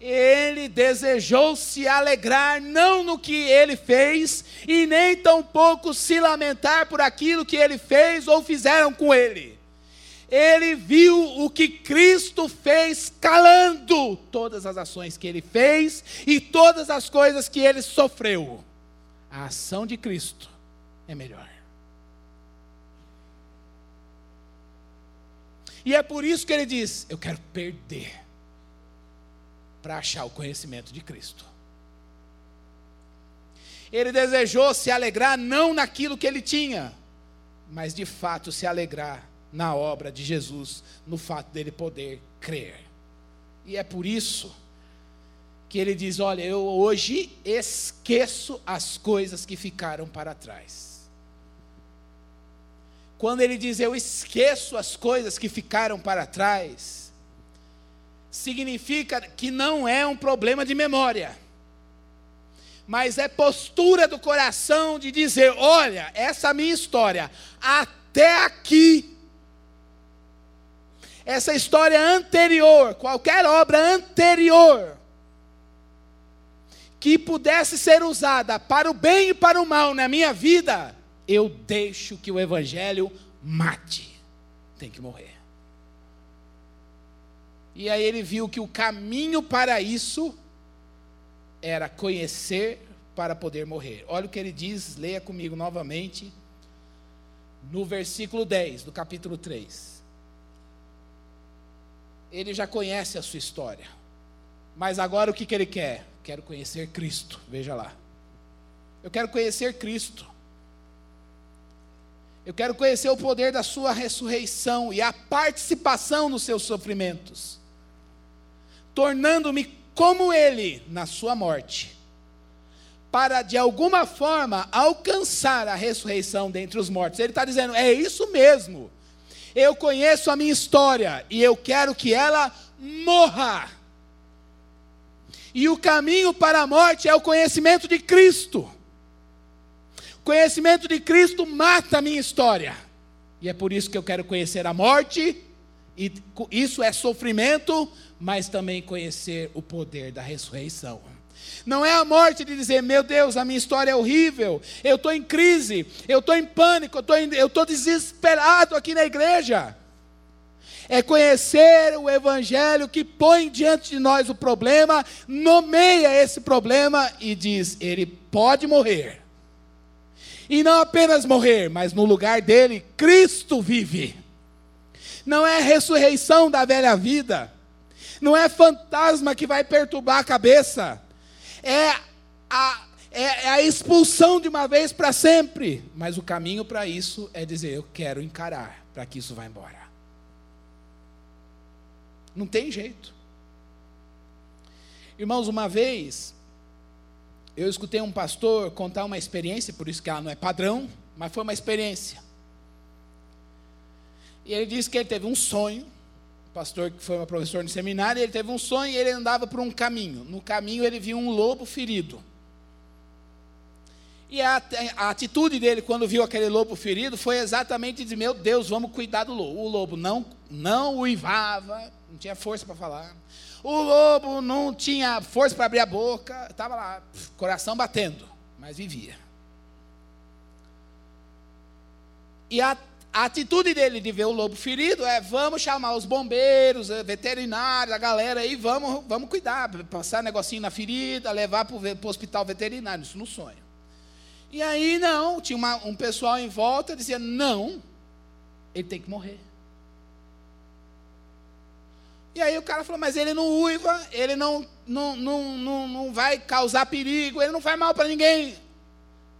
Speaker 1: ele desejou se alegrar não no que ele fez, e nem tampouco se lamentar por aquilo que ele fez ou fizeram com ele. Ele viu o que Cristo fez, calando todas as ações que ele fez e todas as coisas que ele sofreu. A ação de Cristo é melhor. E é por isso que ele diz: Eu quero perder para achar o conhecimento de Cristo. Ele desejou se alegrar não naquilo que ele tinha, mas de fato se alegrar na obra de Jesus, no fato dele poder crer. E é por isso que ele diz: Olha, eu hoje esqueço as coisas que ficaram para trás. Quando ele diz eu esqueço as coisas que ficaram para trás, significa que não é um problema de memória, mas é postura do coração de dizer: olha, essa minha história, até aqui, essa história anterior, qualquer obra anterior, que pudesse ser usada para o bem e para o mal na minha vida, eu deixo que o Evangelho mate. Tem que morrer. E aí ele viu que o caminho para isso era conhecer para poder morrer. Olha o que ele diz, leia comigo novamente, no versículo 10 do capítulo 3. Ele já conhece a sua história, mas agora o que, que ele quer? Quero conhecer Cristo, veja lá. Eu quero conhecer Cristo. Eu quero conhecer o poder da sua ressurreição e a participação nos seus sofrimentos tornando-me como ele na sua morte, para de alguma forma alcançar a ressurreição dentre os mortos. Ele está dizendo: é isso mesmo. Eu conheço a minha história e eu quero que ela morra. E o caminho para a morte é o conhecimento de Cristo. O conhecimento de Cristo mata a minha história. E é por isso que eu quero conhecer a morte, e isso é sofrimento, mas também conhecer o poder da ressurreição. Não é a morte de dizer, meu Deus, a minha história é horrível, eu estou em crise, eu estou em pânico, eu estou desesperado aqui na igreja. É conhecer o Evangelho que põe diante de nós o problema, nomeia esse problema e diz: ele pode morrer. E não apenas morrer, mas no lugar dele, Cristo vive. Não é a ressurreição da velha vida, não é fantasma que vai perturbar a cabeça, é a, é, é a expulsão de uma vez para sempre. Mas o caminho para isso é dizer: eu quero encarar, para que isso vá embora. Não tem jeito. Irmãos, uma vez eu escutei um pastor contar uma experiência, por isso que ela não é padrão, mas foi uma experiência. E ele disse que ele teve um sonho, pastor que foi um professor no seminário, ele teve um sonho e ele andava por um caminho. No caminho ele viu um lobo ferido. E a, a, atitude dele quando viu aquele lobo ferido foi exatamente dizer: Meu Deus, vamos cuidar do lobo. O lobo não, não uivava, não tinha força para falar. O lobo não tinha força para abrir a boca, estava lá, coração batendo, mas vivia. E a, a, atitude dele de ver o lobo ferido é: vamos chamar os bombeiros, eh, veterinários, a galera aí, vamos, vamos cuidar, passar negocinho na ferida, levar para o hospital veterinário, isso no sonho. E aí não, tinha uma, um pessoal em volta dizia: não, ele tem que morrer. E aí o cara falou, mas ele não uiva, ele não, não, não, não, não vai causar perigo, ele não faz mal para ninguém.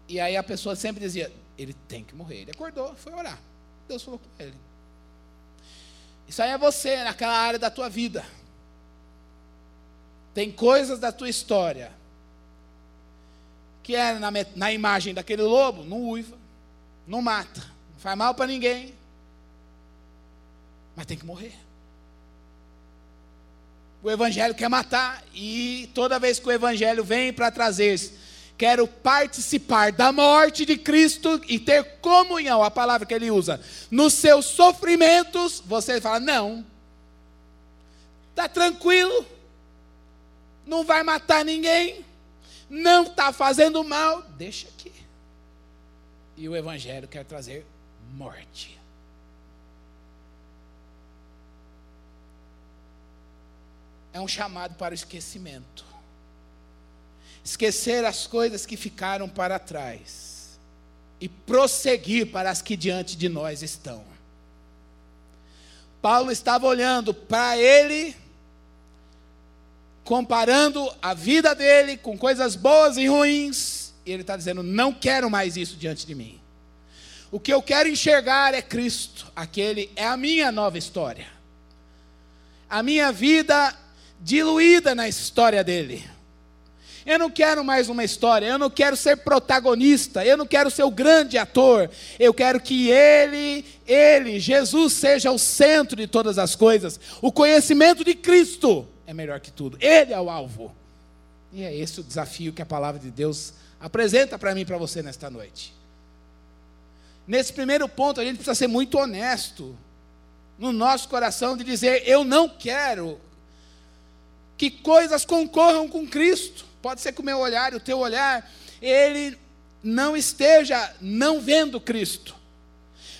Speaker 1: E aí a pessoa sempre dizia, ele tem que morrer. Ele acordou, foi orar. Deus falou com ele. Isso aí é você, naquela área da tua vida. Tem coisas da tua história que é na, na imagem daquele lobo, não uiva, não mata, não faz mal para ninguém, mas tem que morrer o evangelho quer matar e toda vez que o evangelho vem para trazer, quero participar da morte de Cristo e ter comunhão, a palavra que ele usa, nos seus sofrimentos, você fala: "Não. Tá tranquilo. Não vai matar ninguém. Não está fazendo mal, deixa aqui." E o evangelho quer trazer morte. é um chamado para o esquecimento. Esquecer as coisas que ficaram para trás e prosseguir para as que diante de nós estão. Paulo estava olhando para ele, comparando a vida dele com coisas boas e ruins, e ele está dizendo: não quero mais isso diante de mim. O que eu quero enxergar é Cristo, aquele é a minha nova história. A minha vida diluída na história dele. Eu não quero mais uma história, eu não quero ser protagonista, eu não quero ser o grande ator. Eu quero que ele, ele, Jesus seja o centro de todas as coisas. O conhecimento de Cristo é melhor que tudo. Ele é o alvo. E é esse o desafio que a palavra de Deus apresenta para mim e para você nesta noite. Nesse primeiro ponto, a gente precisa ser muito honesto no nosso coração de dizer: eu não quero que coisas concorram com Cristo. Pode ser que o meu olhar o teu olhar, ele não esteja não vendo Cristo.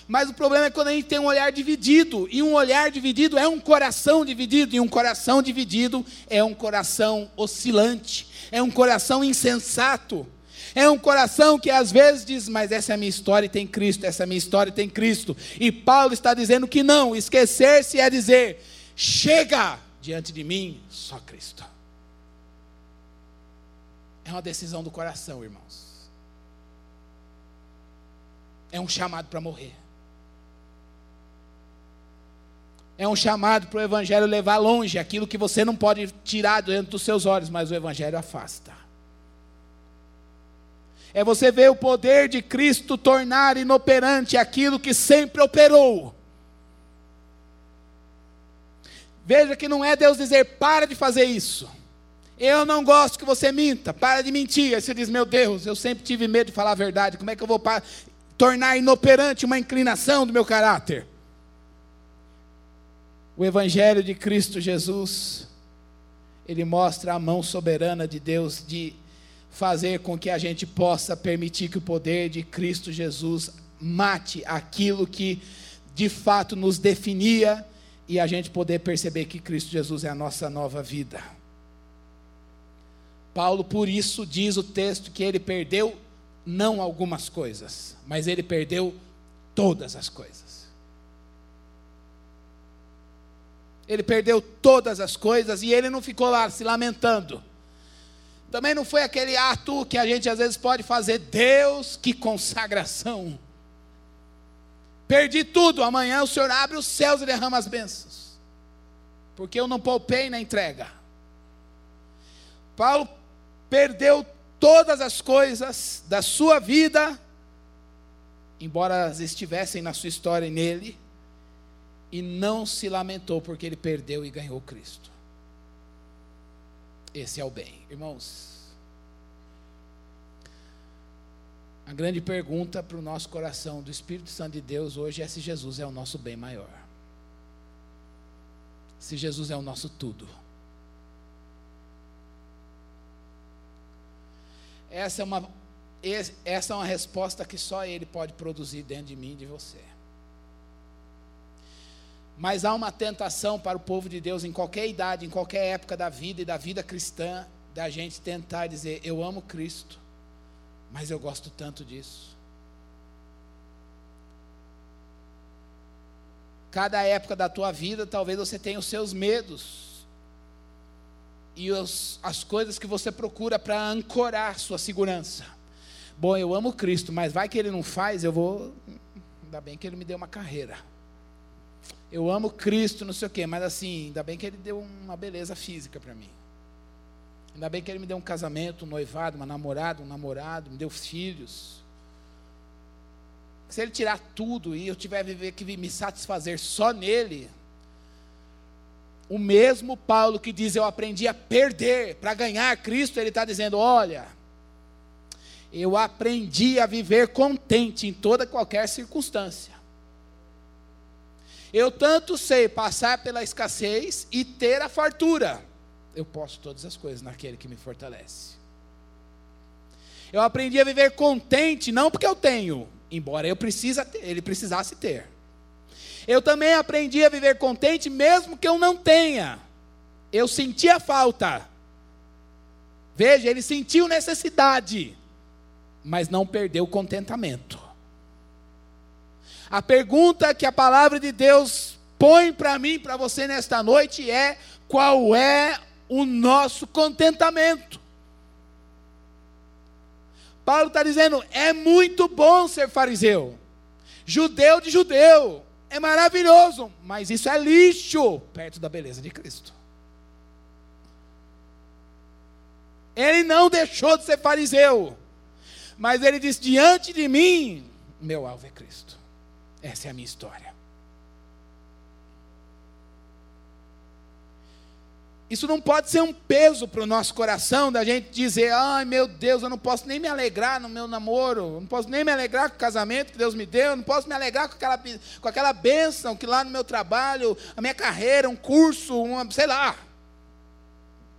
Speaker 1: Mas o problema é quando a gente tem um olhar dividido, e um olhar dividido é um coração dividido, e um coração dividido é um coração oscilante, é um coração insensato. É um coração que às vezes diz, mas essa é a minha história e tem Cristo, essa é a minha história e tem Cristo. E Paulo está dizendo que não, esquecer-se é dizer, chega, diante de mim só Cristo. É uma decisão do coração, irmãos. É um chamado para morrer. É um chamado para o Evangelho levar longe aquilo que você não pode tirar dentro dos seus olhos, mas o Evangelho afasta. É você ver o poder de Cristo tornar inoperante aquilo que sempre operou. Veja que não é Deus dizer, para de fazer isso. Eu não gosto que você minta, para de mentir. Aí você diz, meu Deus, eu sempre tive medo de falar a verdade. Como é que eu vou tornar inoperante uma inclinação do meu caráter? O Evangelho de Cristo Jesus, ele mostra a mão soberana de Deus de fazer com que a gente possa permitir que o poder de Cristo Jesus mate aquilo que de fato nos definia e a gente poder perceber que Cristo Jesus é a nossa nova vida. Paulo, por isso, diz o texto que ele perdeu não algumas coisas, mas ele perdeu todas as coisas. Ele perdeu todas as coisas e ele não ficou lá se lamentando. Também não foi aquele ato que a gente às vezes pode fazer, Deus, que consagração. Perdi tudo. Amanhã o Senhor abre os céus e derrama as bênçãos. porque eu não poupei na entrega. Paulo perdeu todas as coisas da sua vida, embora estivessem na sua história e nele, e não se lamentou porque ele perdeu e ganhou Cristo. Esse é o bem, irmãos. A grande pergunta para o nosso coração do Espírito Santo de Deus hoje é se Jesus é o nosso bem maior. Se Jesus é o nosso tudo. Essa é uma, essa é uma resposta que só Ele pode produzir dentro de mim e de você. Mas há uma tentação para o povo de Deus em qualquer idade, em qualquer época da vida e da vida cristã, da gente tentar dizer: Eu amo Cristo, mas eu gosto tanto disso. Cada época da tua vida, talvez você tenha os seus medos e os, as coisas que você procura para ancorar sua segurança. Bom, eu amo Cristo, mas vai que Ele não faz, eu vou. Ainda bem que Ele me deu uma carreira eu amo Cristo, não sei o quê, mas assim, ainda bem que Ele deu uma beleza física para mim. Ainda bem que Ele me deu um casamento, um noivado, uma namorada, um namorado, me deu filhos. Se Ele tirar tudo e eu tiver que me satisfazer só nele, o mesmo Paulo que diz eu aprendi a perder para ganhar Cristo, ele está dizendo: olha, eu aprendi a viver contente em toda qualquer circunstância. Eu tanto sei passar pela escassez e ter a fartura. Eu posso todas as coisas naquele que me fortalece. Eu aprendi a viver contente, não porque eu tenho, embora eu precisa ele precisasse ter. Eu também aprendi a viver contente mesmo que eu não tenha. Eu sentia falta. Veja, ele sentiu necessidade, mas não perdeu o contentamento. A pergunta que a palavra de Deus põe para mim, para você nesta noite é: qual é o nosso contentamento? Paulo está dizendo: é muito bom ser fariseu, judeu de judeu, é maravilhoso, mas isso é lixo perto da beleza de Cristo. Ele não deixou de ser fariseu, mas ele disse: diante de mim, meu alvo é Cristo. Essa é a minha história. Isso não pode ser um peso para o nosso coração, da gente dizer, ai meu Deus, eu não posso nem me alegrar no meu namoro, não posso nem me alegrar com o casamento que Deus me deu, não posso me alegrar com aquela, com aquela bênção que lá no meu trabalho, a minha carreira, um curso, uma, sei lá.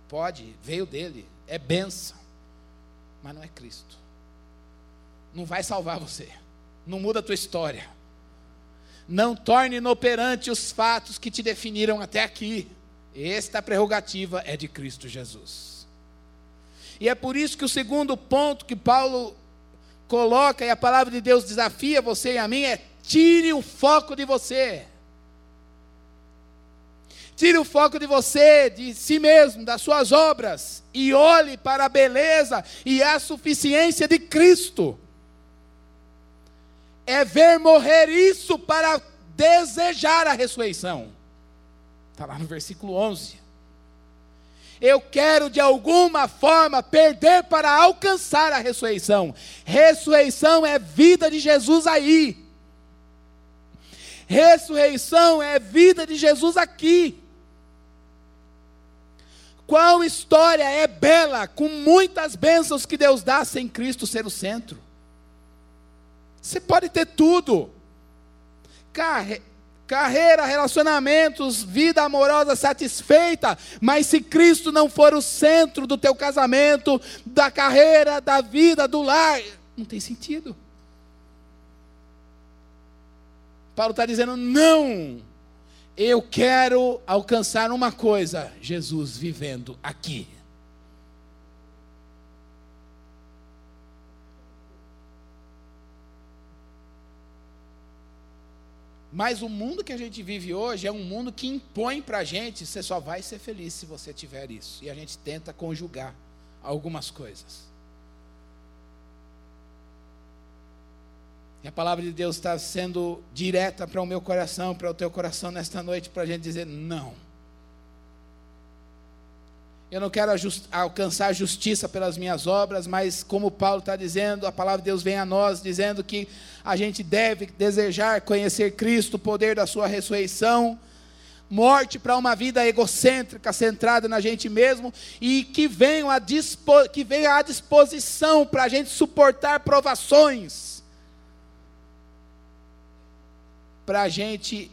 Speaker 1: Pode, veio dele, é bênção, mas não é Cristo. Não vai salvar você, não muda a tua história. Não torne inoperante os fatos que te definiram até aqui. Esta prerrogativa é de Cristo Jesus. E é por isso que o segundo ponto que Paulo coloca e a palavra de Deus desafia você e a mim é: tire o foco de você. Tire o foco de você, de si mesmo, das suas obras, e olhe para a beleza e a suficiência de Cristo é ver morrer isso para desejar a ressurreição. Está lá no versículo 11. Eu quero de alguma forma perder para alcançar a ressurreição. Ressurreição é vida de Jesus aí. Ressurreição é vida de Jesus aqui. Qual história é bela, com muitas bênçãos que Deus dá sem Cristo ser o centro? Você pode ter tudo. Carre... Carreira, relacionamentos, vida amorosa satisfeita, mas se Cristo não for o centro do teu casamento, da carreira, da vida, do lar, não tem sentido. Paulo está dizendo: não, eu quero alcançar uma coisa, Jesus vivendo aqui. Mas o mundo que a gente vive hoje é um mundo que impõe para a gente, você só vai ser feliz se você tiver isso. E a gente tenta conjugar algumas coisas. E a palavra de Deus está sendo direta para o meu coração, para o teu coração nesta noite, para a gente dizer: não. Eu não quero alcançar justiça pelas minhas obras, mas como Paulo está dizendo, a palavra de Deus vem a nós dizendo que a gente deve desejar conhecer Cristo, o poder da sua ressurreição, morte para uma vida egocêntrica, centrada na gente mesmo, e que venha a, dispo, à disposição para a gente suportar provações, para a gente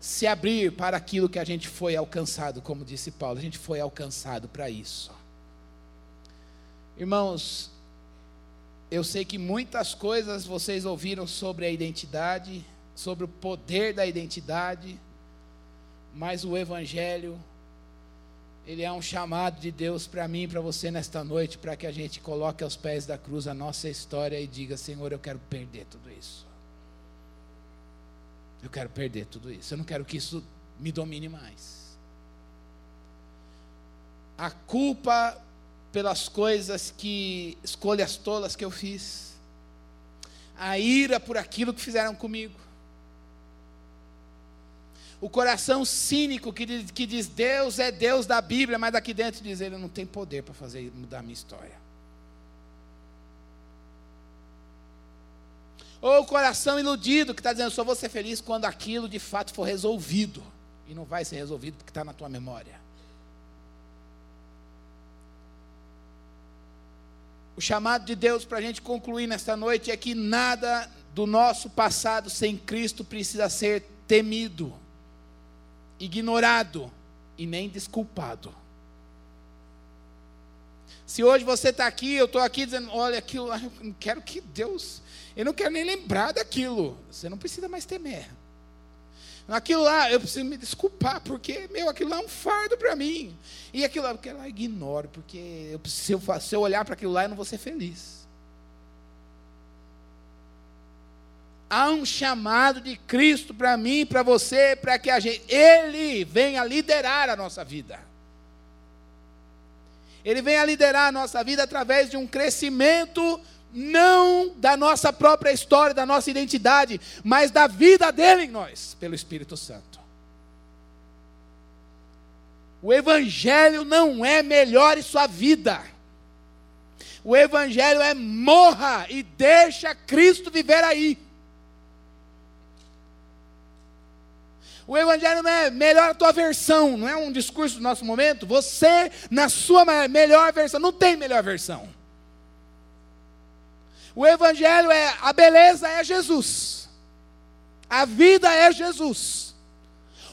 Speaker 1: se abrir para aquilo que a gente foi alcançado, como disse Paulo, a gente foi alcançado para isso. Irmãos, eu sei que muitas coisas vocês ouviram sobre a identidade, sobre o poder da identidade, mas o Evangelho, ele é um chamado de Deus para mim e para você nesta noite, para que a gente coloque aos pés da cruz a nossa história e diga: Senhor, eu quero perder tudo isso. Eu quero perder tudo isso. Eu não quero que isso me domine mais. A culpa pelas coisas que, escolhas tolas que eu fiz. A ira por aquilo que fizeram comigo. O coração cínico que diz, que diz Deus é Deus da Bíblia, mas daqui dentro diz ele não tem poder para fazer mudar a minha história. Ou o coração iludido que está dizendo, só vou ser feliz quando aquilo de fato for resolvido. E não vai ser resolvido porque está na tua memória. O chamado de Deus para a gente concluir nesta noite é que nada do nosso passado sem Cristo precisa ser temido, ignorado e nem desculpado. Se hoje você está aqui, eu estou aqui dizendo, olha, aquilo, eu quero que Deus eu não quero nem lembrar daquilo. Você não precisa mais temer. Aquilo lá, eu preciso me desculpar, porque, meu, aquilo lá é um fardo para mim. E aquilo lá, porque lá eu ignoro, porque eu, se, eu, se eu olhar para aquilo lá, eu não vou ser feliz. Há um chamado de Cristo para mim, para você, para que a gente, Ele venha liderar a nossa vida. Ele venha liderar a nossa vida através de um crescimento não da nossa própria história, da nossa identidade, mas da vida dele em nós, pelo Espírito Santo. O Evangelho não é melhore sua vida. O Evangelho é morra e deixa Cristo viver aí. O Evangelho não é melhor a tua versão, não é um discurso do nosso momento. Você, na sua melhor versão, não tem melhor versão. O Evangelho é a beleza é Jesus, a vida é Jesus,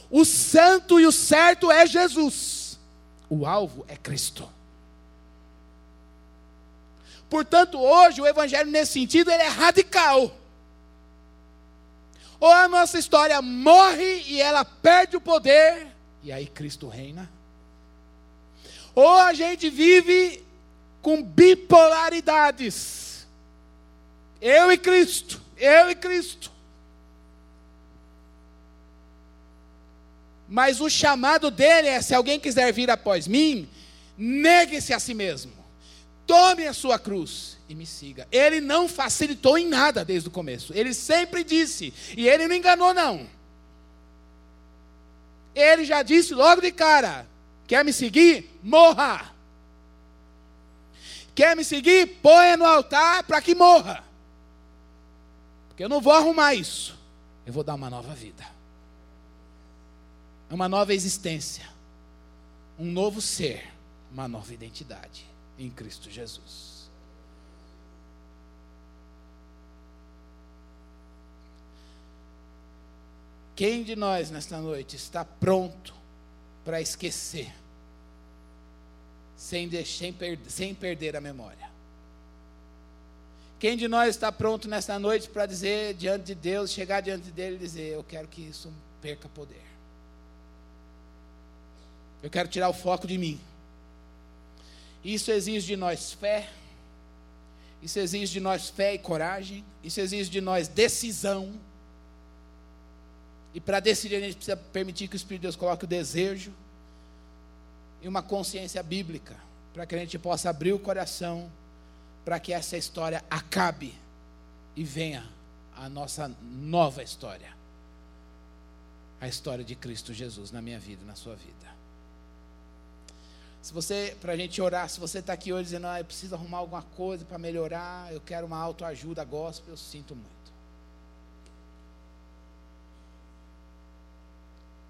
Speaker 1: o santo e o certo é Jesus, o alvo é Cristo. Portanto, hoje o Evangelho, nesse sentido, ele é radical. Ou a nossa história morre e ela perde o poder, e aí Cristo reina. Ou a gente vive com bipolaridades eu e Cristo, eu e Cristo. Mas o chamado dele é: se alguém quiser vir após mim, negue-se a si mesmo, tome a sua cruz e me siga. Ele não facilitou em nada desde o começo, ele sempre disse, e ele não enganou, não. Ele já disse logo de cara: quer me seguir? Morra. Quer me seguir? Ponha no altar para que morra. Porque eu não vou arrumar isso. Eu vou dar uma nova vida. Uma nova existência. Um novo ser. Uma nova identidade em Cristo Jesus. Quem de nós nesta noite está pronto para esquecer, sem, deixar, sem perder a memória? Quem de nós está pronto nesta noite para dizer diante de Deus, chegar diante dele e dizer: Eu quero que isso perca poder. Eu quero tirar o foco de mim. Isso exige de nós fé. Isso exige de nós fé e coragem. Isso exige de nós decisão. E para decidir, a gente precisa permitir que o Espírito de Deus coloque o desejo e uma consciência bíblica, para que a gente possa abrir o coração para que essa história acabe e venha a nossa nova história. A história de Cristo Jesus na minha vida na sua vida. Se você, para a gente orar, se você está aqui hoje dizendo, ah, eu preciso arrumar alguma coisa para melhorar, eu quero uma autoajuda gospel, eu sinto muito.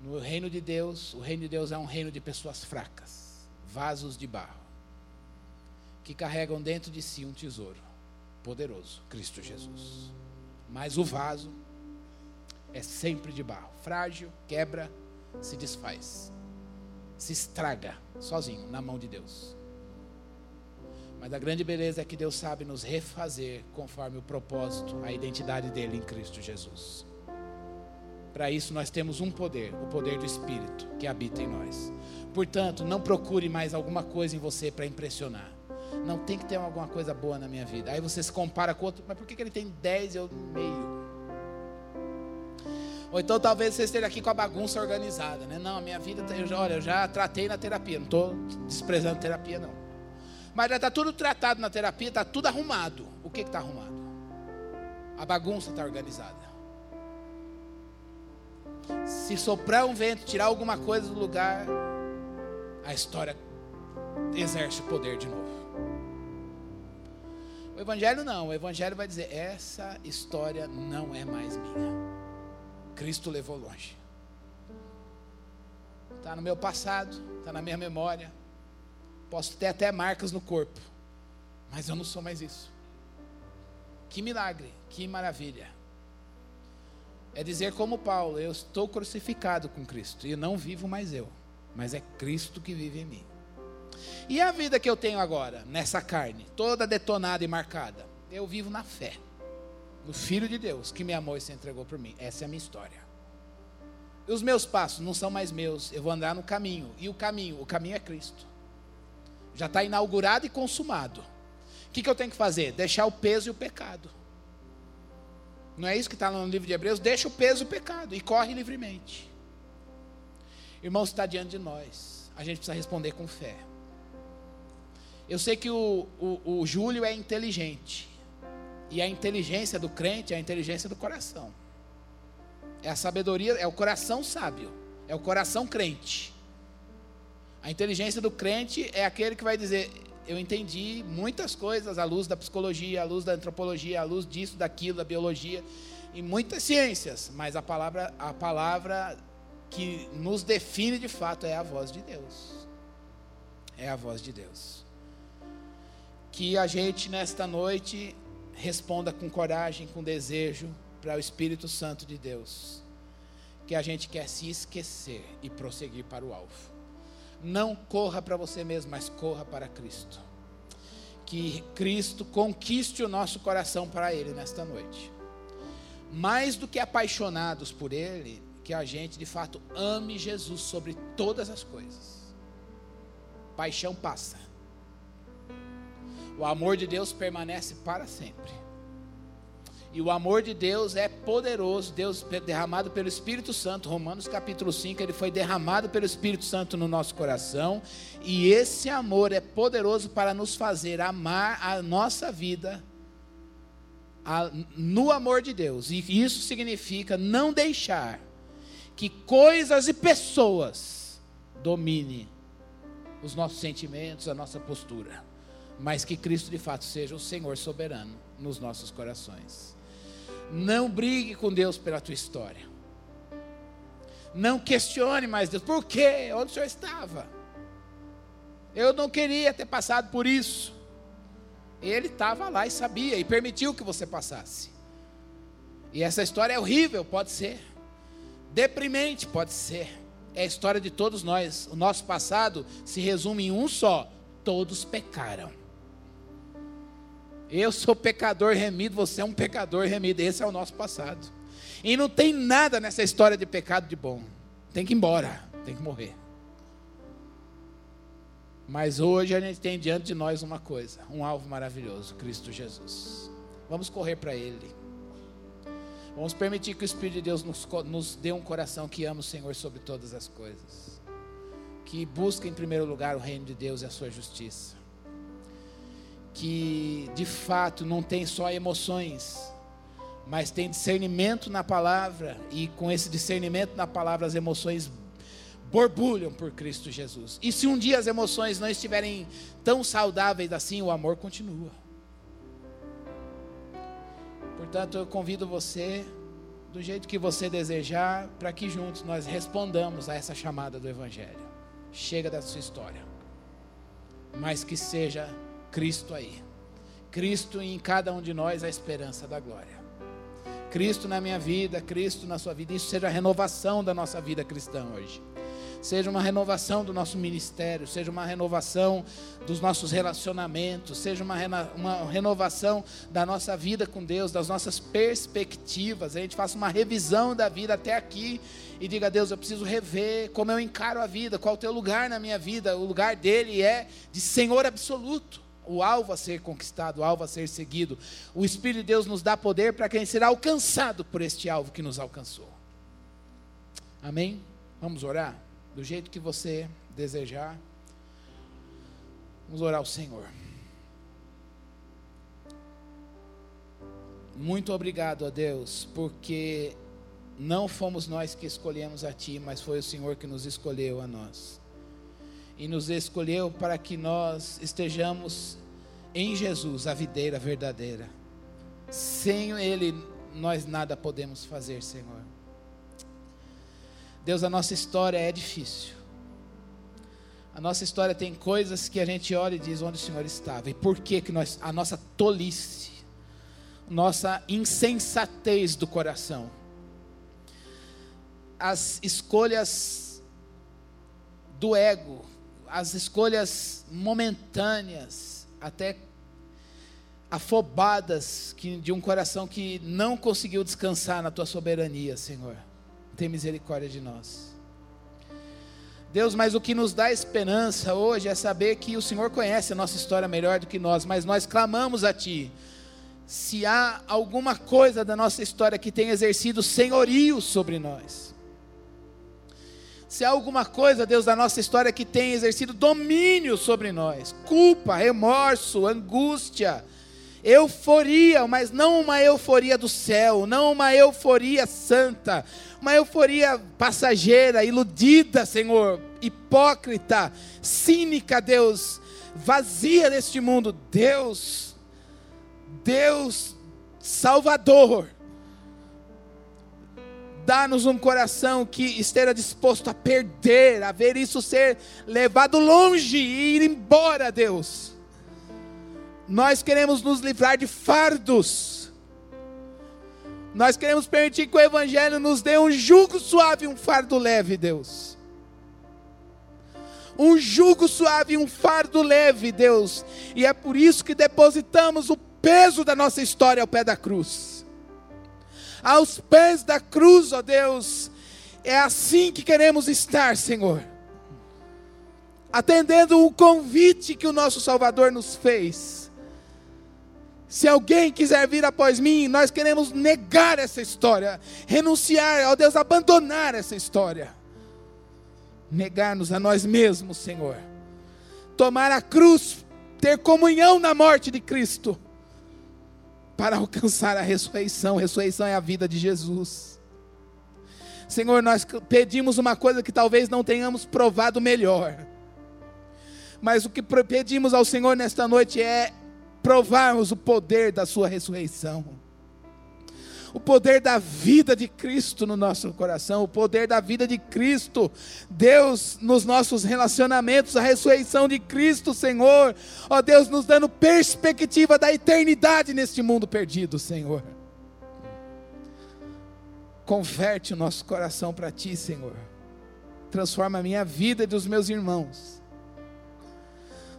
Speaker 1: No reino de Deus, o reino de Deus é um reino de pessoas fracas, vasos de barro, que carregam dentro de si um tesouro poderoso, Cristo Jesus. Mas o vaso é sempre de barro, frágil, quebra, se desfaz, se estraga sozinho na mão de Deus. Mas a grande beleza é que Deus sabe nos refazer conforme o propósito, a identidade dele em Cristo Jesus. Para isso nós temos um poder, o poder do Espírito que habita em nós. Portanto, não procure mais alguma coisa em você para impressionar. Não tem que ter alguma coisa boa na minha vida. Aí você se compara com outro, mas por que, que ele tem 10 e eu meio? Ou então talvez você esteja aqui com a bagunça organizada, né? Não, a minha vida, eu já, olha, eu já tratei na terapia, não estou desprezando terapia, não. Mas já está tudo tratado na terapia, está tudo arrumado. O que está arrumado? A bagunça está organizada. Se soprar um vento, tirar alguma coisa do lugar, a história exerce o poder de novo. O Evangelho não, o Evangelho vai dizer: essa história não é mais minha. Cristo levou longe. Está no meu passado, está na minha memória. Posso ter até marcas no corpo, mas eu não sou mais isso. Que milagre, que maravilha. É dizer como Paulo: eu estou crucificado com Cristo e não vivo mais eu, mas é Cristo que vive em mim. E a vida que eu tenho agora, nessa carne, toda detonada e marcada, eu vivo na fé no Filho de Deus que me amou e se entregou por mim. Essa é a minha história. E os meus passos não são mais meus, eu vou andar no caminho. E o caminho, o caminho é Cristo. Já está inaugurado e consumado. O que, que eu tenho que fazer? Deixar o peso e o pecado. Não é isso que está no livro de Hebreus? Deixa o peso o pecado e corre livremente. Irmãos, está diante de nós. A gente precisa responder com fé. Eu sei que o, o, o Júlio é inteligente. E a inteligência do crente é a inteligência do coração. É a sabedoria, é o coração sábio, é o coração crente. A inteligência do crente é aquele que vai dizer: Eu entendi muitas coisas à luz da psicologia, à luz da antropologia, à luz disso, daquilo, da biologia, e muitas ciências, mas a palavra, a palavra que nos define de fato é a voz de Deus. É a voz de Deus. Que a gente nesta noite responda com coragem, com desejo para o Espírito Santo de Deus, que a gente quer se esquecer e prosseguir para o alvo. Não corra para você mesmo, mas corra para Cristo. Que Cristo conquiste o nosso coração para Ele nesta noite. Mais do que apaixonados por Ele, que a gente de fato ame Jesus sobre todas as coisas. Paixão passa o amor de Deus permanece para sempre. E o amor de Deus é poderoso, Deus derramado pelo Espírito Santo, Romanos capítulo 5, ele foi derramado pelo Espírito Santo no nosso coração, e esse amor é poderoso para nos fazer amar a nossa vida a, no amor de Deus. E isso significa não deixar que coisas e pessoas dominem os nossos sentimentos, a nossa postura mas que Cristo de fato seja o Senhor soberano nos nossos corações. Não brigue com Deus pela tua história. Não questione mais Deus. Por quê? Onde o Senhor estava? Eu não queria ter passado por isso. Ele estava lá e sabia e permitiu que você passasse. E essa história é horrível, pode ser. Deprimente, pode ser. É a história de todos nós. O nosso passado se resume em um só: todos pecaram. Eu sou pecador remido, você é um pecador remido. Esse é o nosso passado. E não tem nada nessa história de pecado de bom. Tem que ir embora, tem que morrer. Mas hoje a gente tem diante de nós uma coisa, um alvo maravilhoso, Cristo Jesus. Vamos correr para Ele. Vamos permitir que o Espírito de Deus nos, nos dê um coração que ama o Senhor sobre todas as coisas. Que busca em primeiro lugar o reino de Deus e a sua justiça que de fato não tem só emoções, mas tem discernimento na palavra, e com esse discernimento na palavra, as emoções borbulham por Cristo Jesus. E se um dia as emoções não estiverem tão saudáveis assim, o amor continua. Portanto, eu convido você, do jeito que você desejar, para que juntos nós respondamos a essa chamada do Evangelho. Chega da sua história, mas que seja Cristo aí. Cristo em cada um de nós a esperança da glória. Cristo na minha vida, Cristo na sua vida. Isso seja a renovação da nossa vida cristã hoje seja uma renovação do nosso ministério, seja uma renovação dos nossos relacionamentos, seja uma, uma renovação da nossa vida com Deus, das nossas perspectivas. A gente faça uma revisão da vida até aqui e diga a Deus, eu preciso rever como eu encaro a vida, qual o teu lugar na minha vida. O lugar dele é de Senhor absoluto o alvo a ser conquistado, o alvo a ser seguido. O Espírito de Deus nos dá poder para quem será alcançado por este alvo que nos alcançou. Amém? Vamos orar? do jeito que você desejar. Vamos orar ao Senhor. Muito obrigado a Deus, porque não fomos nós que escolhemos a Ti, mas foi o Senhor que nos escolheu a nós. E nos escolheu para que nós estejamos em Jesus, a videira verdadeira. Sem Ele, nós nada podemos fazer, Senhor. Deus, a nossa história é difícil. A nossa história tem coisas que a gente olha e diz onde o Senhor estava. E por que que nós, a nossa tolice, nossa insensatez do coração, as escolhas do ego, as escolhas momentâneas, até afobadas que, de um coração que não conseguiu descansar na tua soberania, Senhor tem misericórdia de nós. Deus, mas o que nos dá esperança hoje é saber que o Senhor conhece a nossa história melhor do que nós, mas nós clamamos a Ti. Se há alguma coisa da nossa história que tenha exercido senhorio sobre nós, se há alguma coisa, Deus, da nossa história que tenha exercido domínio sobre nós, culpa, remorso, angústia, euforia, mas não uma euforia do céu, não uma euforia santa, uma euforia passageira, iludida, Senhor, hipócrita, cínica, Deus, vazia deste mundo, Deus, Deus Salvador, dá-nos um coração que esteja disposto a perder, a ver isso ser levado longe e ir embora, Deus. Nós queremos nos livrar de fardos nós queremos permitir que o Evangelho nos dê um jugo suave e um fardo leve, Deus. Um jugo suave e um fardo leve, Deus. E é por isso que depositamos o peso da nossa história ao pé da cruz. Aos pés da cruz, ó Deus. É assim que queremos estar, Senhor. Atendendo o convite que o nosso Salvador nos fez. Se alguém quiser vir após mim, nós queremos negar essa história, renunciar, ó Deus, abandonar essa história, negar-nos a nós mesmos, Senhor, tomar a cruz, ter comunhão na morte de Cristo, para alcançar a ressurreição. A ressurreição é a vida de Jesus. Senhor, nós pedimos uma coisa que talvez não tenhamos provado melhor, mas o que pedimos ao Senhor nesta noite é provarmos o poder da Sua ressurreição, o poder da vida de Cristo no nosso coração, o poder da vida de Cristo, Deus nos nossos relacionamentos, a ressurreição de Cristo, Senhor, ó Deus, nos dando perspectiva da eternidade neste mundo perdido, Senhor. Converte o nosso coração para Ti, Senhor. Transforma a minha vida e dos meus irmãos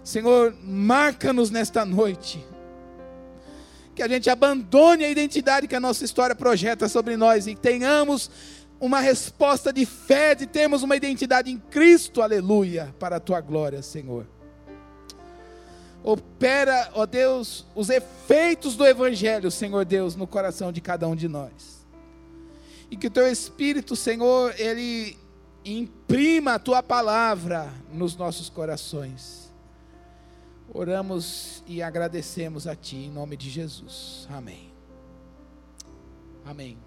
Speaker 1: Senhor, marca-nos nesta noite. Que a gente abandone a identidade que a nossa história projeta sobre nós e tenhamos uma resposta de fé, de termos uma identidade em Cristo, aleluia, para a tua glória, Senhor. Opera, ó Deus, os efeitos do Evangelho, Senhor Deus, no coração de cada um de nós. E que o teu Espírito, Senhor, ele imprima a tua palavra nos nossos corações. Oramos e agradecemos a Ti em nome de Jesus. Amém. Amém.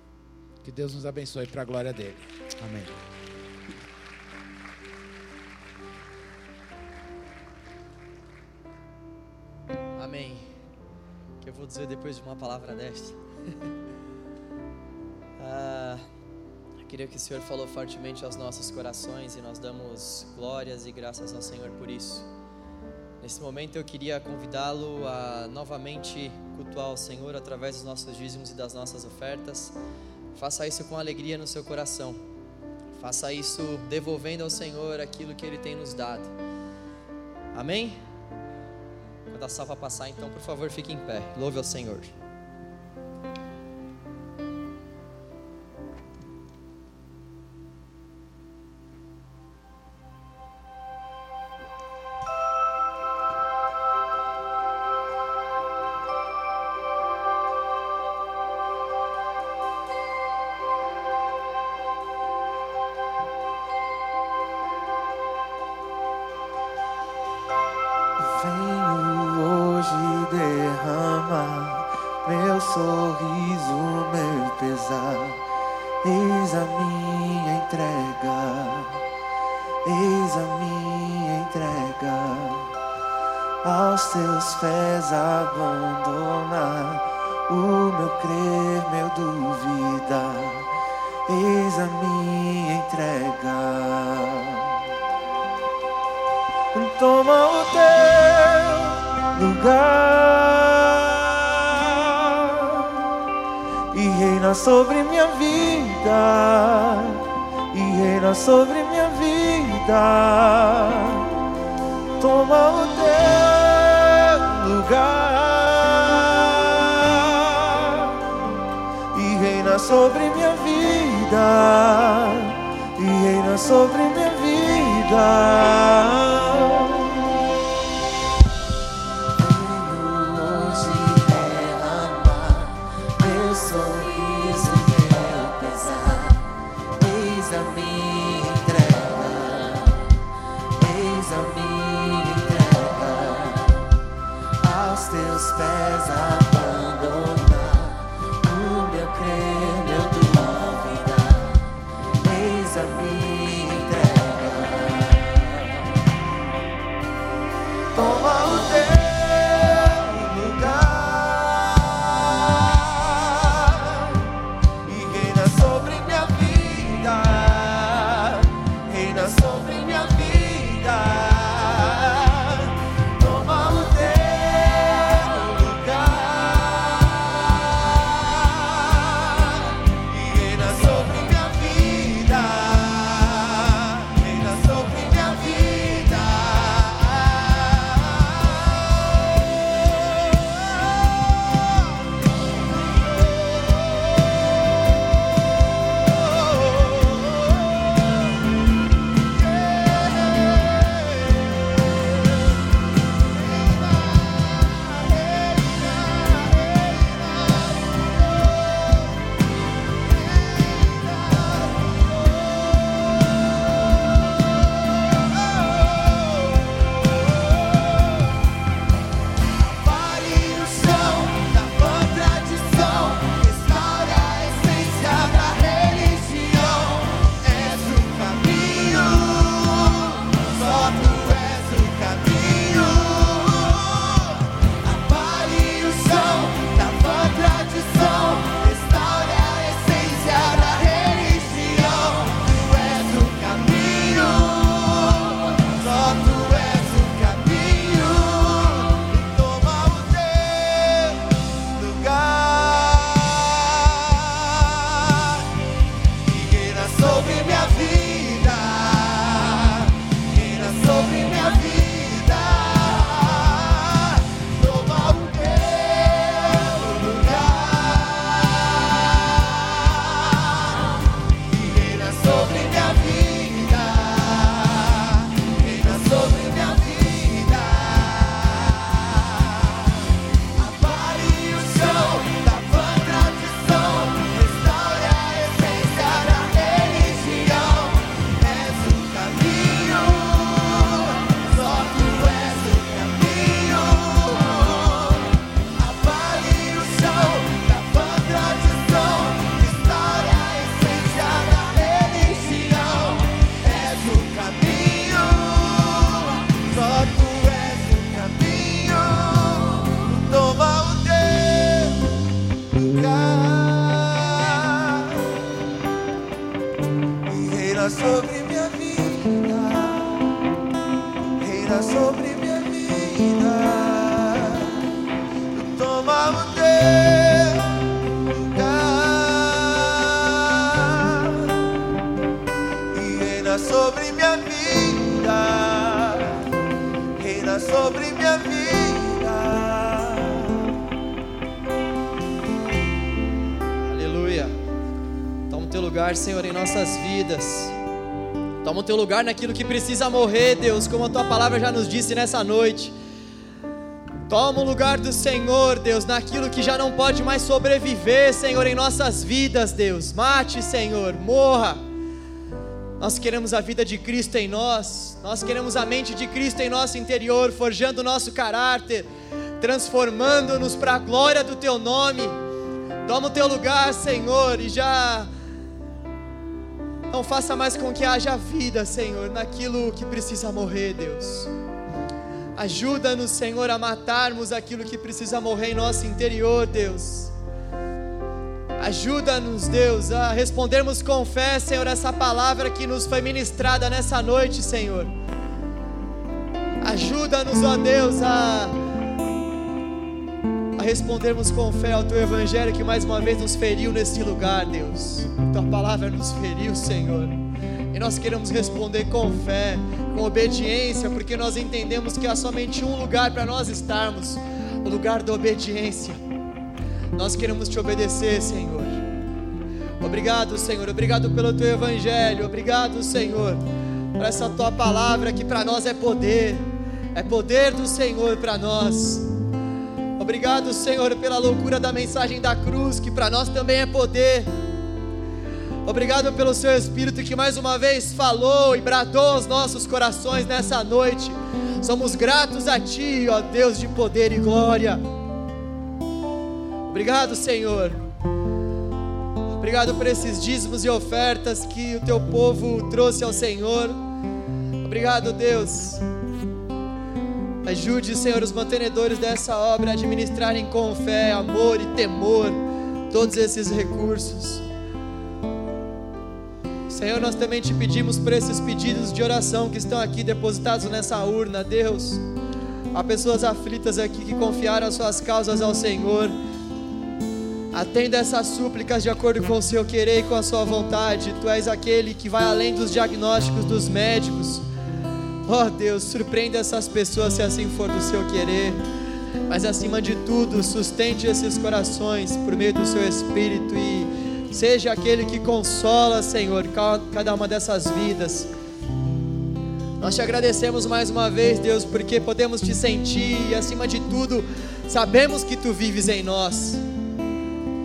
Speaker 1: Que Deus nos abençoe para a glória dele. Amém.
Speaker 2: Amém. Que eu vou dizer depois de uma palavra desta. ah, eu queria que o Senhor falou fortemente aos nossos corações e nós damos glórias e graças ao Senhor por isso. Nesse momento eu queria convidá-lo a novamente cultuar o Senhor através dos nossos dízimos e das nossas ofertas. Faça isso com alegria no seu coração. Faça isso devolvendo ao Senhor aquilo que Ele tem nos dado. Amém? Quando a salva passar, então, por favor, fique em pé. Louve ao Senhor. entrega, eis a minha entrega, aos teus pés abandonar o meu crer, meu dúvida, eis a minha entrega. Toma o teu
Speaker 3: lugar e reina
Speaker 2: sobre minha vida reina sobre minha vida. Toma o teu lugar e reina sobre minha vida. E reina sobre minha vida.
Speaker 3: Nossas vidas. Toma o teu lugar naquilo que precisa morrer, Deus, como a tua palavra já nos disse nessa noite. Toma o lugar do Senhor, Deus, naquilo que já não pode mais sobreviver, Senhor, em nossas vidas, Deus. Mate, Senhor, morra. Nós queremos a vida de Cristo em nós, nós queremos a mente de Cristo em nosso interior, forjando o nosso caráter, transformando-nos para a glória do Teu nome. Toma o Teu lugar, Senhor, e já não faça mais com que haja vida, Senhor, naquilo que precisa morrer, Deus. Ajuda-nos, Senhor, a matarmos aquilo que precisa morrer em nosso interior, Deus. Ajuda-nos, Deus, a respondermos com fé, Senhor, essa palavra que nos foi ministrada nessa noite, Senhor. Ajuda-nos, ó Deus, a, a respondermos com fé ao Teu Evangelho que mais uma vez nos feriu nesse lugar, Deus. Tua palavra nos feriu, Senhor. E nós queremos responder com fé, com obediência, porque nós entendemos que há somente um lugar para nós estarmos o lugar da obediência. Nós queremos te obedecer, Senhor. Obrigado, Senhor. Obrigado pelo teu evangelho. Obrigado, Senhor, por essa tua palavra que para nós é poder. É poder do Senhor para nós. Obrigado, Senhor, pela loucura da mensagem da cruz, que para nós também é poder. Obrigado pelo seu Espírito que mais uma vez falou e bradou aos nossos corações nessa noite. Somos gratos a Ti, ó Deus de poder e glória. Obrigado, Senhor. Obrigado por esses dízimos e ofertas que o Teu povo trouxe ao Senhor. Obrigado, Deus. Ajude, Senhor, os mantenedores dessa obra a administrarem com fé, amor e temor todos esses recursos. Senhor, nós também te pedimos por esses pedidos de oração que estão aqui depositados nessa urna, Deus. Há pessoas aflitas aqui que confiaram as suas causas ao Senhor. Atenda essas súplicas de acordo com o seu querer e com a sua vontade. Tu és aquele que vai além dos diagnósticos dos médicos. Oh Deus, surpreenda essas pessoas se assim for do seu querer. Mas acima de tudo, sustente esses corações por meio do seu Espírito e Seja aquele que consola, Senhor, cada uma dessas vidas. Nós te agradecemos mais uma vez, Deus, porque podemos te sentir e, acima de tudo, sabemos que tu vives em nós.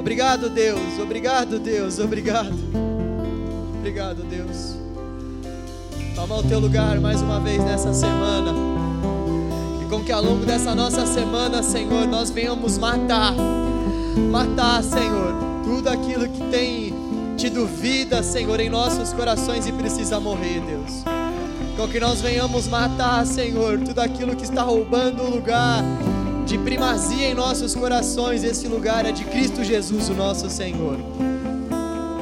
Speaker 3: Obrigado, Deus. Obrigado, Deus. Obrigado. Obrigado, Deus. Toma o teu lugar mais uma vez nessa semana. E com que ao longo dessa nossa semana, Senhor, nós venhamos matar. Matar, Senhor tudo aquilo que tem tido vida, Senhor, em nossos corações e precisa morrer, Deus. Com que nós venhamos matar, Senhor, tudo aquilo que está roubando o lugar de primazia em nossos corações. Esse lugar é de Cristo Jesus, o nosso Senhor.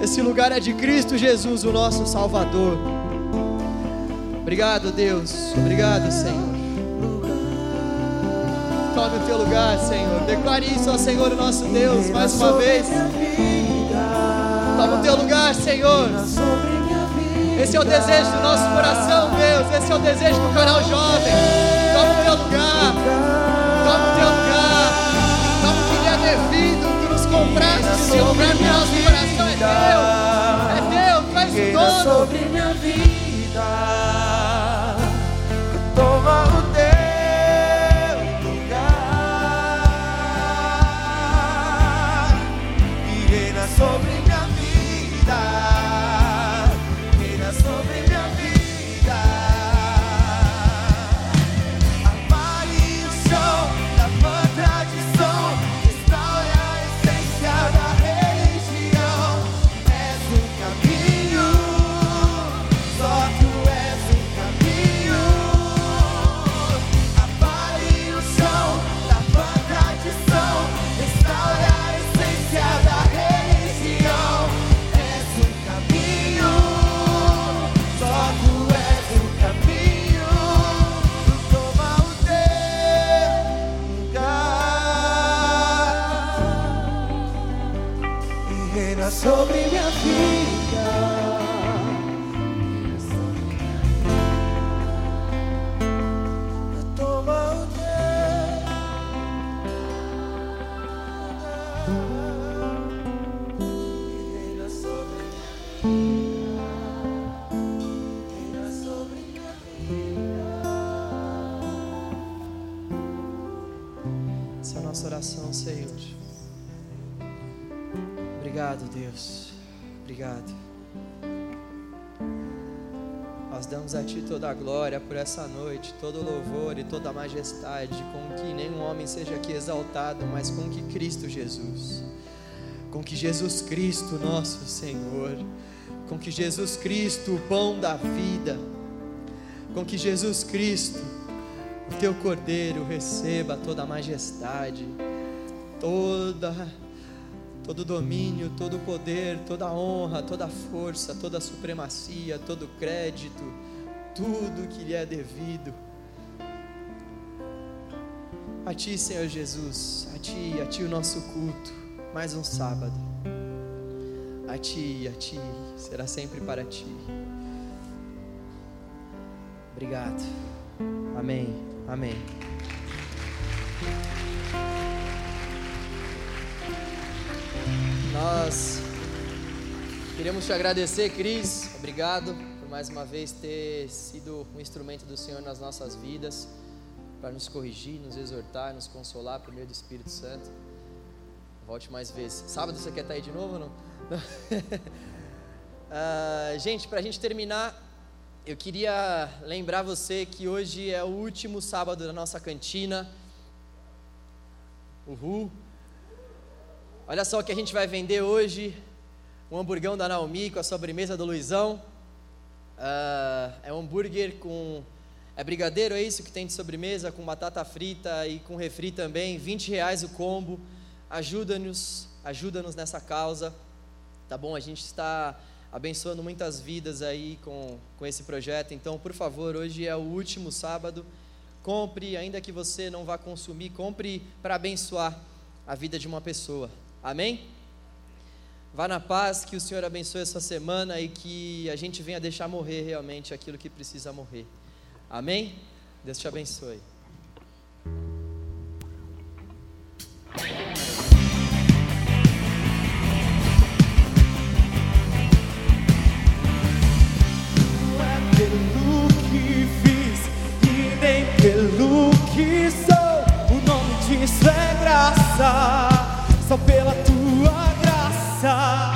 Speaker 3: Esse lugar é de Cristo Jesus, o nosso Salvador. Obrigado, Deus. Obrigado, Senhor. Tome o teu lugar, Senhor. Declare isso ao Senhor, o nosso Deus, mais uma vez. Toma o teu lugar, Senhor. Esse é o desejo do nosso coração, Deus. Esse é o desejo do canal jovem. Toma o teu lugar. Toma o teu lugar. Toma o que lhe é devido. Tu nos compraste esse lugar no nosso coração. É teu. É teu. Tu és o dono. Ti toda a glória por essa noite, todo louvor e toda majestade, com que nenhum homem seja aqui exaltado, mas com que Cristo Jesus, com que Jesus Cristo, nosso Senhor, com que Jesus Cristo, o pão da vida, com que Jesus Cristo, o Teu Cordeiro, receba toda a majestade, toda todo domínio, todo poder, toda honra, toda força, toda supremacia, todo crédito, tudo que lhe é devido. A Ti, Senhor Jesus, a Ti, a Ti o nosso culto, mais um sábado. A Ti, a Ti, será sempre para Ti. Obrigado. Amém. Amém. Nós queremos te agradecer, Cris. Obrigado por mais uma vez ter sido um instrumento do Senhor nas nossas vidas, para nos corrigir, nos exortar, nos consolar por meio do Espírito Santo. Volte mais vezes. Sábado você quer estar aí de novo ou não? uh, gente, para a gente terminar, eu queria lembrar você que hoje é o último sábado da nossa cantina. Uhul! Olha só o que a gente vai vender hoje: um hamburgão da Naomi com a sobremesa do Luizão. Uh, é um hambúrguer com. É brigadeiro, é isso que tem de sobremesa, com batata frita e com refri também. 20 reais o combo. Ajuda-nos, ajuda-nos nessa causa. Tá bom? A gente está abençoando muitas vidas aí com, com esse projeto. Então, por favor, hoje é o último sábado. Compre, ainda que você não vá consumir, compre para abençoar a vida de uma pessoa. Amém? Vá na paz, que o Senhor abençoe essa semana e que a gente venha deixar morrer realmente aquilo que precisa morrer. Amém? Deus te abençoe.
Speaker 4: pelo que sou. O nome disso é graça só pela tua graça.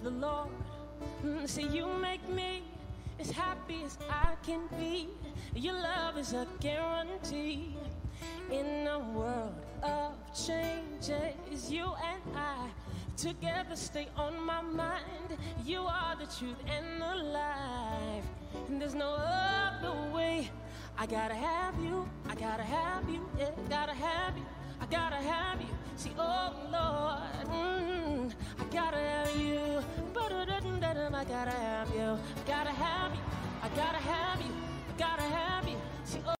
Speaker 5: The Lord. Mm, see, you make me as happy as I can be. Your love is a guarantee. In a world of changes, you and I together stay on my mind. You are the truth and the life. And there's no other way. I gotta have you, I gotta have you, yeah, gotta have you, I gotta have you. See, oh Lord, mm, I gotta have you, I gotta have you, I gotta have you, I gotta have you, I gotta have you. See, oh